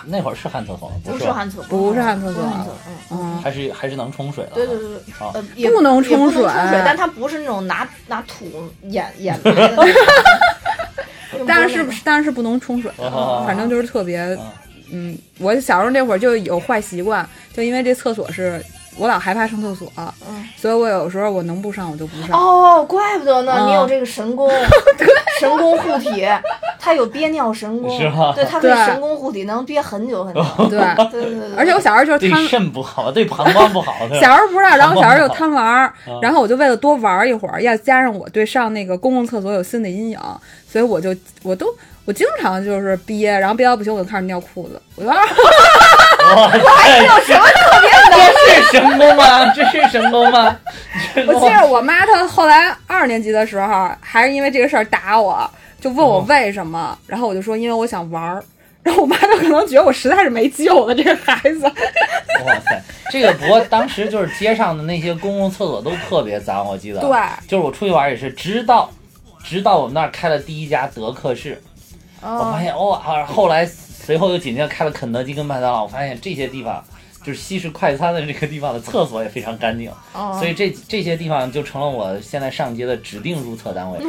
S1: 那会儿是汉厕所吗？
S2: 不
S1: 是吧，
S2: 是汉厕所，
S3: 不是汉厕所
S2: 嗯。
S3: 嗯，
S1: 还是还是能冲水的。
S2: 对对对对，
S1: 啊
S2: 呃，也
S3: 不能冲水
S2: 但它不是那种拿拿土掩掩埋的
S3: 但是但是不能冲水反正就是特别
S1: 啊，
S3: 嗯，我小时候那会儿就有坏习惯，就因为这厕所是我老害怕上厕所，
S2: 嗯。
S3: 所以我有时候我能不上我就不上。
S2: 哦，怪不得呢，
S3: 嗯
S2: 你有这个神功，神功护体，它有憋尿神功，
S1: 是吗
S2: 对，他可神功护体，能憋很久很久。
S3: 对，
S2: 对对对对，
S3: 而且我小时候就是
S1: 对
S3: 贪，
S1: 肾不好，对膀胱不好。
S3: 小时候不知道，然后小时候就贪玩然后我就为了多玩儿一会儿，要加上我对上那个公共厕所有心理阴影，所以我就我都我经常就是憋，然后憋到不行我就开始尿裤子，我就啊
S1: 哇塞，
S2: 有什么特别的？
S1: 这是神功吗？这是神功吗？
S3: 我记得我妈她后来二年级的时候，还是因为这个事儿打我，就问我为什么，然后我就说因为我想玩儿，然后我妈就可能觉得我实在是没救了这个孩子。
S1: 哇塞，这个不过当时就是街上的那些公共厕所都特别脏，我记得。
S3: 对，
S1: 就是我出去玩也是，直到直到我们那儿开了第一家德克士，我发现哦，啊后来随后又紧接着开了肯德基跟麦当劳，我发现这些地方就是西式快餐的这个地方的厕所也非常干净，
S2: 哦
S1: 所以这这些地方就成了我现在上街的指定入厕单位。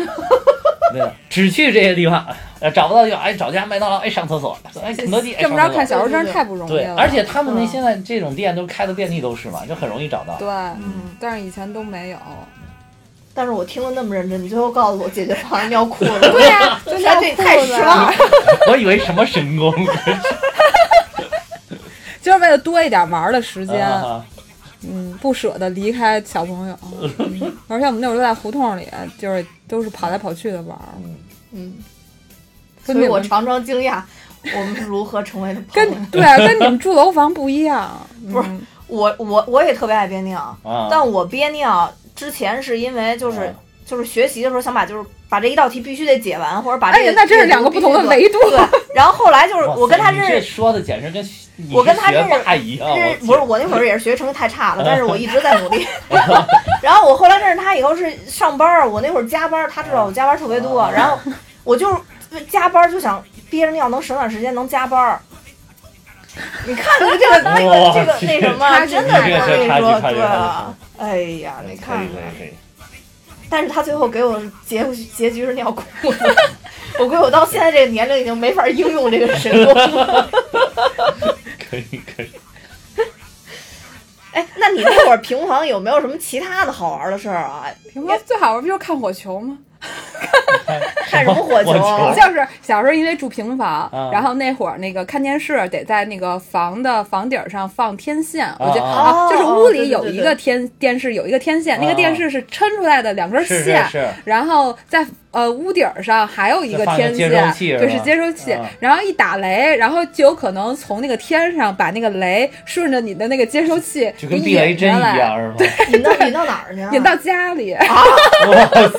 S1: 对，只去这些地方，呃，找不到就哎找家麦当劳，哎上厕所，哎肯德基，哎
S3: 这么着看。小时候真是太不容易
S1: 对，
S3: 了。
S1: 而且他们那
S2: 嗯
S1: 现在这种店都开的遍地都是嘛，就很容易找到。
S3: 对，
S2: 嗯，
S3: 但是以前都没有。
S2: 但是我听了那么认真，你最后告诉我解决方案尿裤子，
S3: 对呀、就
S2: 是这太失望了。
S1: 我以为什么神功？
S3: 就是为了多一点玩儿的时间，
S1: 啊
S3: 嗯，不舍得离开小朋友，嗯而且我们那会儿都在胡同里，就是都是跑来跑去的玩儿。
S2: 嗯，所以我常常惊讶，我们是如何成为的朋友。
S3: 跟对啊，跟你们住楼房不一样，
S2: 不是
S3: 嗯
S2: 我我我也特别爱憋尿，
S1: 啊！
S2: 但我憋尿之前是因为就是、
S1: 啊
S2: 就是学习的时候想把就是把这一道题必须得解完，或者把这个
S3: 哎呀，那这是两个不同的维度。
S2: 对，然后后来就是我跟他
S1: 这
S2: 认识，
S1: 说的简直跟
S2: 我跟他认识
S1: 霸一样，
S2: 不是我那会儿也是学习成绩太差了，但是我一直在努力。然后我后来认识他以后是上班儿，我那会儿加班儿，他知道我加班儿特别多，
S1: 啊
S2: 然后我就加班儿就想憋着尿能省点时间能加班儿。你看这个这个那个这个那什么，真的我跟你说，
S1: 差距差距
S2: 对啊，哎呀，你看看
S1: 可以可。以可以。
S2: 但是他最后给我结结局是尿裤子，我估计我到现在这个年龄已经没法应用这个神功了。
S1: 可以可以。
S2: 哎，那你那会儿平房有没有什么其他的好玩的事儿啊？
S3: 平房最好玩不就是看火球吗？
S2: 看什么火球？
S3: 就是小时候因为住平房，
S1: 啊。
S3: 然后那会儿那个看电视得在那个房的房顶上放天线，我觉得
S1: 啊。
S3: 啊，就是屋里有一个天电视有一个天线，那个
S1: 啊。
S3: 电视是抻出来的两根线，
S1: 是是
S3: 然后在呃屋顶上还有一个天线，
S1: 是吧
S3: 对，是接收器。
S1: 啊，
S3: 然后一打雷，然后就有可能从那个天上把那个雷顺着你的那个接收器
S1: 就跟
S3: 给
S1: 避雷针一
S3: 引下来
S1: 样是吗？
S2: 引到引到哪儿去啊？
S3: 引到家里。
S1: 哇塞，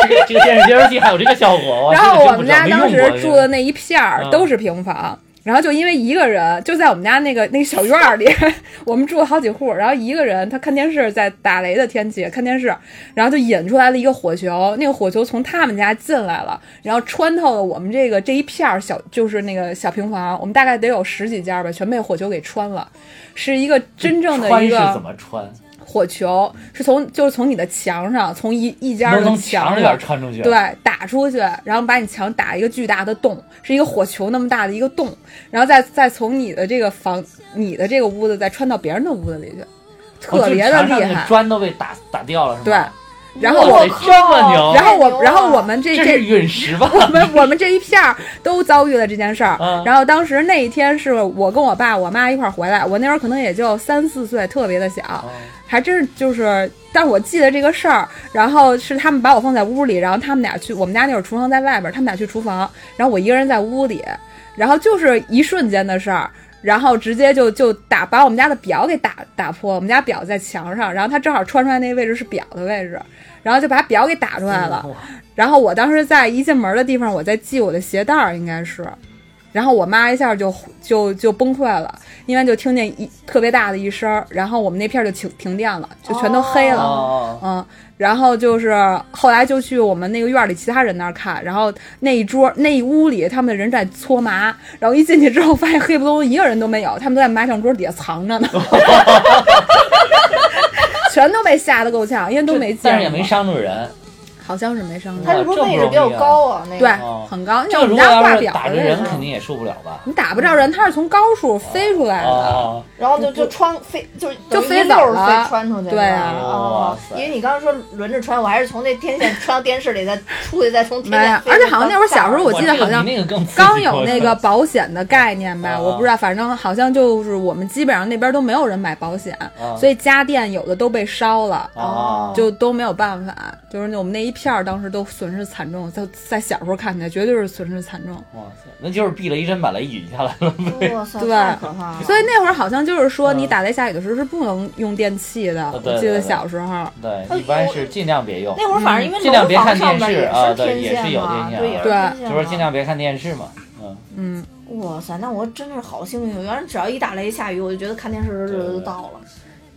S1: 这个这个电视接收器还有这个效果，
S3: 然后我们家当时住的那一片儿
S1: 嗯
S3: 都是平房，然后就因为一个人就在我们家那个那个小院儿里，我们住了好几户，然后一个人他看电视，在打雷的天气看电视，然后就引出来了一个火球，那个火球从他们家进来了，然后穿透了我们这个这一片儿小就是那个小平房，我们大概得有十几家吧，全被火球给穿了，是一个真正的
S1: 穿是
S3: 一个
S1: 怎么穿？
S3: 火球，是从就是从你的墙上，从一一家的墙
S1: 墙里边穿出去？
S3: 对，打出去，然后把你墙打一个巨大的洞，是一个火球那么大的一个洞，然后再再从你的这个房、你的这个屋子再穿到别人的屋子里去，
S1: 哦，
S3: 特别的厉害。
S1: 那个砖都被打打掉了是吗？
S3: 对，然后我，
S1: 这么牛，
S3: 然后我，然后我们这这
S1: 陨石吧？
S3: 我们我们这一片儿都遭遇了这件事儿。
S1: 嗯
S3: 然后当时那一天是我跟我爸我妈一块儿回来，我那会儿可能也就三四岁，特别的小。
S1: 嗯
S3: 还真是就是，但我记得这个事儿，然后是他们把我放在屋里，然后他们俩去我们家那会儿厨房在外边儿，他们俩去厨房，然后我一个人在屋里，然后就是一瞬间的事儿，然后直接就就打把我们家的表给打打破，我们家表在墙上，然后他正好穿出来那个位置是表的位置，然后就把表给打出来了，然后我当时在一进门的地方，我在系我的鞋带儿，应该是，然后我妈一下就就就崩溃了，因为就听见一特别大的一声儿，然后我们那片儿就停停电了，就全都黑了。
S1: 哦，
S3: 嗯，然后就是后来就去我们那个院儿里其他人那儿看，然后那一桌那一屋里他们的人在搓麻，然后一进去之后发现黑不隆咚一个人都没有，他们都在麻将桌底下藏着呢，全都被吓得够呛，因为都没见过，
S1: 但是也没伤着人。
S3: 好像是没伤着
S2: 它。是不是位置比较高啊？那个
S3: 对
S1: 哦，
S3: 很高。
S1: 这
S3: 那我们
S1: 如果要是
S3: 家挂表
S1: 打着人，肯定也受不了吧？
S3: 你打不着人，他是从高处飞出来的。
S1: 哦，
S2: 然后就就穿飞，就是
S3: 就飞走了
S2: 飞穿出去。
S3: 对啊
S2: 因为你刚刚说轮着穿，我还是从那天线穿到电视里，再出去，再从天
S3: 没有
S2: 线。
S3: 而且好像那会儿小时候我记得好像刚有那个保险的概念吧，
S1: 啊
S3: 我不知道，反正好像就是我们基本上那边都没有人买保险，
S1: 啊
S3: 所以家电有的都被烧了。
S1: 啊，
S3: 就都没有办法，就是那我们那一片儿当时都损失惨重，在在小时候看起来绝对是损失惨重。
S1: 哇塞，那就是避雷针把雷引下来了。
S2: 哇塞，
S3: 对
S2: 太可怕了。
S3: 所以那会儿好像就是说，
S1: 嗯
S3: 你打雷下雨的时候是不能用电器的。我记得小时候，
S1: 对，一般是尽量别用，
S2: 那会儿反正因为
S1: 尽量别看
S2: 楼房上
S1: 电视
S2: 面也是
S1: 啊对也
S2: 天线
S1: 是有
S2: 嘛，对
S1: 就
S2: 是
S1: 尽量别看电视嘛。嗯，
S3: 嗯，
S2: 哇塞，那我真的是好幸运！原来只要一打雷下雨，我就觉得看电视的日子就到了。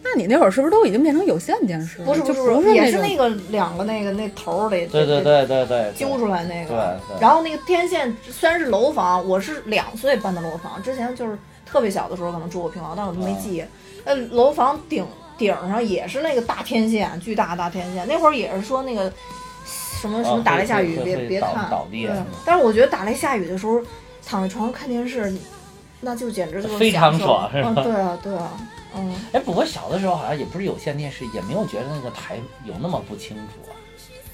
S3: 那你那会儿是不是都已经变成有线电视了？
S2: 不是
S3: 就
S2: 不
S3: 不是
S2: 也是那个两个那个那头儿得
S1: 对对对对对，
S2: 揪出来那个。
S1: 对。
S2: 然后那个天线虽然是楼房，我是两岁搬的楼房，之前就是特别小的时候可能住过平房，但我都没记。呃，楼房顶顶上也是那个大天线，巨大大天线。那会儿也是说那个什么什么
S1: 哦
S2: 打雷下雨
S1: 会
S2: 别别看但是我觉得打雷下雨的时候，躺在床上看电视，那就简直就是
S1: 非常
S2: 享受
S1: 爽是吧
S2: 嗯，对啊，对啊，嗯。
S1: 哎，不过小的时候好像也不是有线电视，也没有觉得那个台有那么不清楚啊。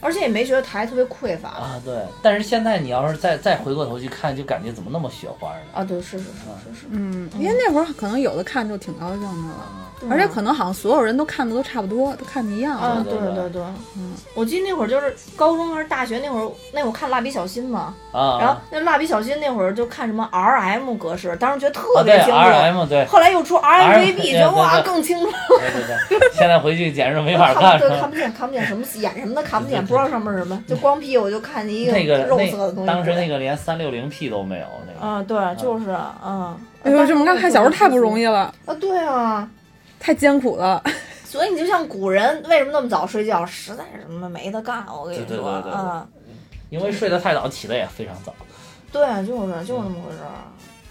S2: 而且也没觉得台特别匮乏
S1: 啊，对。但是现在你要是再再回过头去看，就感觉怎么那么雪花呢？
S2: 啊，对，是是是是是，
S3: 嗯，因为那会儿可能有的看就挺高兴的了。而且可能好像所有人都看的都差不多，都看的一样。
S2: 啊，
S1: 对对
S2: 对对，嗯，我记得那会儿就是高中还是大学那会儿，那会儿看蜡笔小新嘛，
S1: 啊，
S2: 然后那蜡笔小新那会儿就看什么 R M 格式，当时觉得特别清楚。
S1: R M 对，
S2: 后来又出 R M V B，觉得哇更清楚。
S1: 对对对，现在回去简直没法
S2: 看。不对，看不见，看不见什么眼什么的看不见，不知道上面是什么，就光屁我就看见一
S1: 那个
S2: 肉色的东西。
S1: 当时那个连三六零 P 都没有，那个。
S2: 啊，对，就是嗯。
S3: 哎呦，这么看看小时候太不容易了，
S2: 啊，对啊，
S3: 太艰苦了。
S2: 所以你就像古人为什么那么早睡觉，实在是什么没得干，我跟你说
S1: 对对对对对
S2: 啊，
S1: 因为睡得太早，起得也非常早。
S2: 对，就是就是那么回事儿，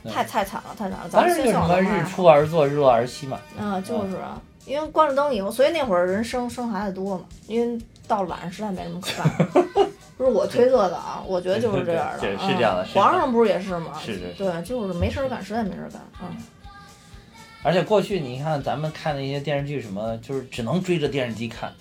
S1: 嗯
S2: 太太惨了，太惨了。咱们
S1: 当然就什么日出而作，日落而息嘛。
S2: 嗯，就是啊，因为关了灯以后，所以那会儿人生生孩子多嘛，因为到了晚上实在没什么可干。不是我推测的啊，我觉得就是这样的，
S1: 对是这样的
S2: 嗯
S1: 是这样的
S2: 皇上不是也是吗？
S1: 是是是
S2: 对，就是没事儿干，实在没事儿干，嗯。
S1: 而且过去你看咱们看的一些电视剧，什么就是只能追着电视机看。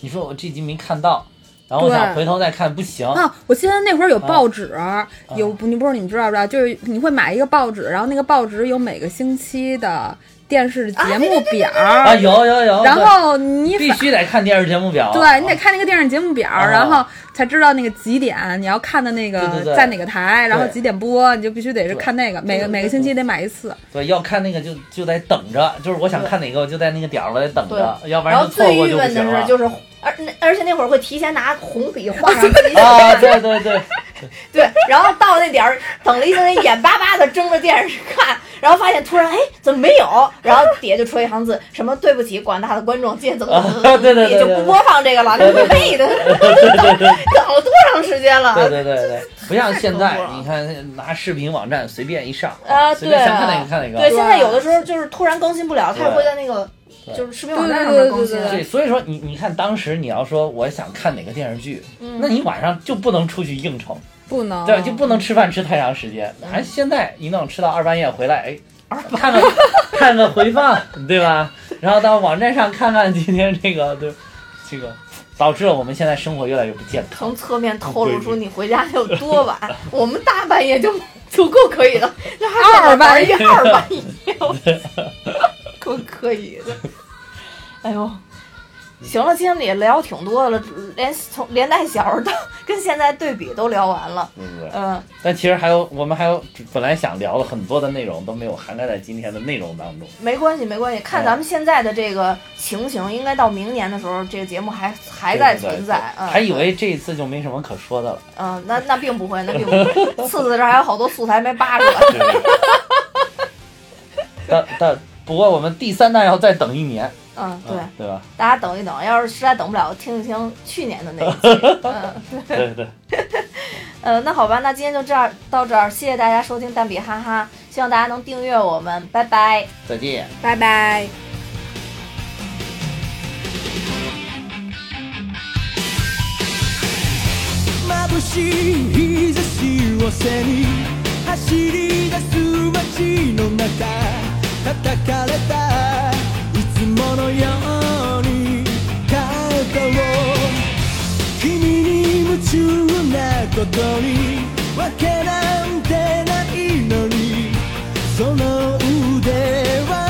S1: 你说我这集没看到，然后我想回头再看，不行。
S3: 啊，我记得那会儿有报纸，
S1: 啊
S3: 有不，你不知道你们知道不知道？就是你会买一个报纸，然后那个报纸有每个星期的电视节目表，
S1: 啊，有有有。
S3: 然后你
S1: 必须得看电视节目表。
S3: 对你得看那个电视节目表，
S1: 啊。
S3: 然后才知道那个几点你要看的那个在哪个台，然后几点播，你就必须得是看那个，每个每个星期得买一次。
S1: 对，要看那个就就得等着，就是我想看哪个，我就在那个点儿我得等着，要不
S2: 然后
S1: 然就错过
S2: 最郁闷
S1: 就不行了。
S2: 的是，就是而那而且那会儿会提前拿红笔画上自己想
S1: 啊，对。对对，
S2: 对，然后到那点儿等了一阵，眼巴巴的睁着电视看，然后发现突然哎怎么没有？然后底下就出一行字，什么对不起广大的观众，今天怎么怎么怎么
S1: 对对对
S2: 也就不播放这个了，
S1: 对对对
S2: 累的，等了多长时间了？
S1: 对对对对，不像现在你看拿视频网站随便一上
S2: 啊，
S1: 随便
S2: 对
S1: 想看哪个看哪个。
S2: 对，现在有的时候就是突然更新不了，它也
S1: 对。
S2: 会在那个
S1: 对。
S2: 就是视频网站上面更新
S3: 对对
S1: 对，所以说你你看当时你要说我想看哪个电视剧，
S2: 嗯。
S1: 那你晚上就不能出去应酬，
S3: 不能
S1: 对？就不能吃饭吃太长时间。还现在一弄吃到二半夜回来，哎，看个看 个回放，对吧？然后到网站上看看今天这个，对，这个导致了我们现在生活越来越不健康。
S2: 从侧面透露出你回家有多晚。我们大半夜就足够可以了，那还
S3: 二半
S2: 夜二半夜，我 够可以的。哎呦，行了，今天也聊挺多的了，连从连带小时候到跟现在对比都聊完了。
S1: 对不对？
S2: 嗯，
S1: 但其实还有我们还有本来想聊的很多的内容都没有涵盖在今天的内容当中。
S2: 没关系，没关系。看咱们现在的这个情形，应该到明年的时候，这个节目还还在存在。嗯，
S1: 还以为这一次就没什么可说的了。
S2: 嗯，那那并不会，那并不会。次次这儿还有好多素材没扒出来。
S1: 但但不过我们第三弹要再等一年，
S2: 嗯，对，
S1: 嗯对吧？
S2: 大家等一等，要是实在等不了，听一听去年的那一期。嗯，
S1: 对对，
S2: 呃，那好吧，那今天就这样到这儿，谢谢大家收听蛋比哈哈，希望大家能订阅我们，拜拜。
S1: 再见。
S3: 拜拜。
S4: 眩しい日差しを背に走り出す街の中叩かれたいつ ものように肩を君に夢中なことにわけなんてないのにその腕は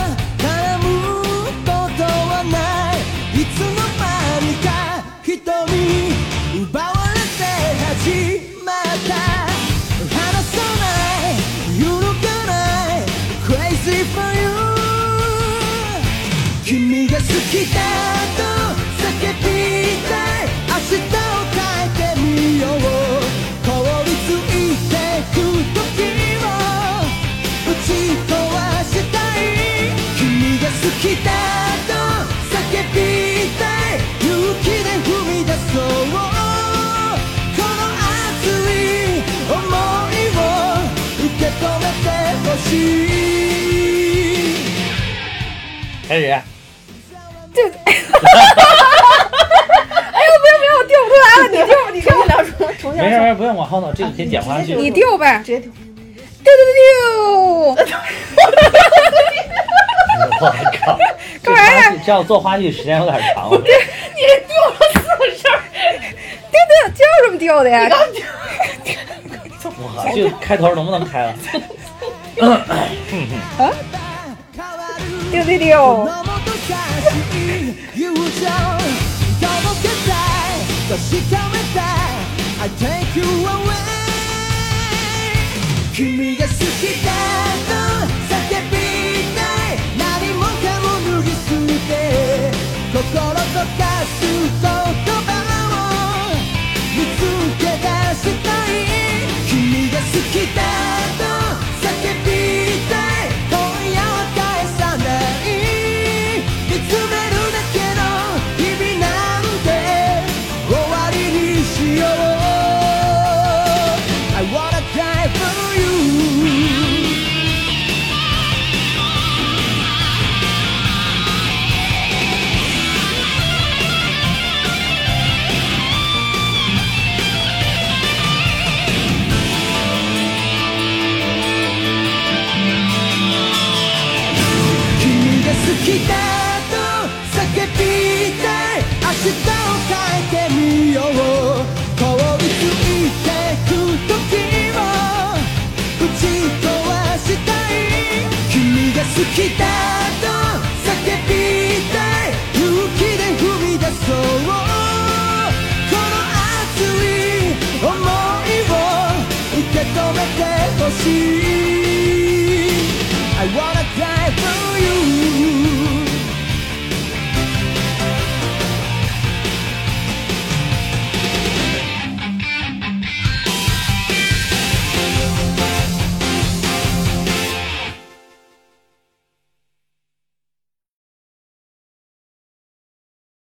S4: てほしい
S1: 开始。
S3: 我丢不出来了，你丢，你
S2: 重新聊，重重新聊，
S1: 没事没事，不用往后头，这个可以剪花絮。
S3: 你丢呗，
S2: 直接丢。
S3: 丢丢丢丢。
S1: 我靠，这花絮这要做花絮时间有点长了。
S3: 丢丢，就这么丢的呀？
S1: 我靠，这个开头能不能开了？
S3: 丢丢丢。
S4: 野友情届けたい確かめたい I take you away 君が好きだと叫びたい何もかも脱ぎ捨て心溶かす言葉を見つけ出したい君が好きだと来たと叫びたい勇気で踏み出そうこの熱い想いを受け止めてほしい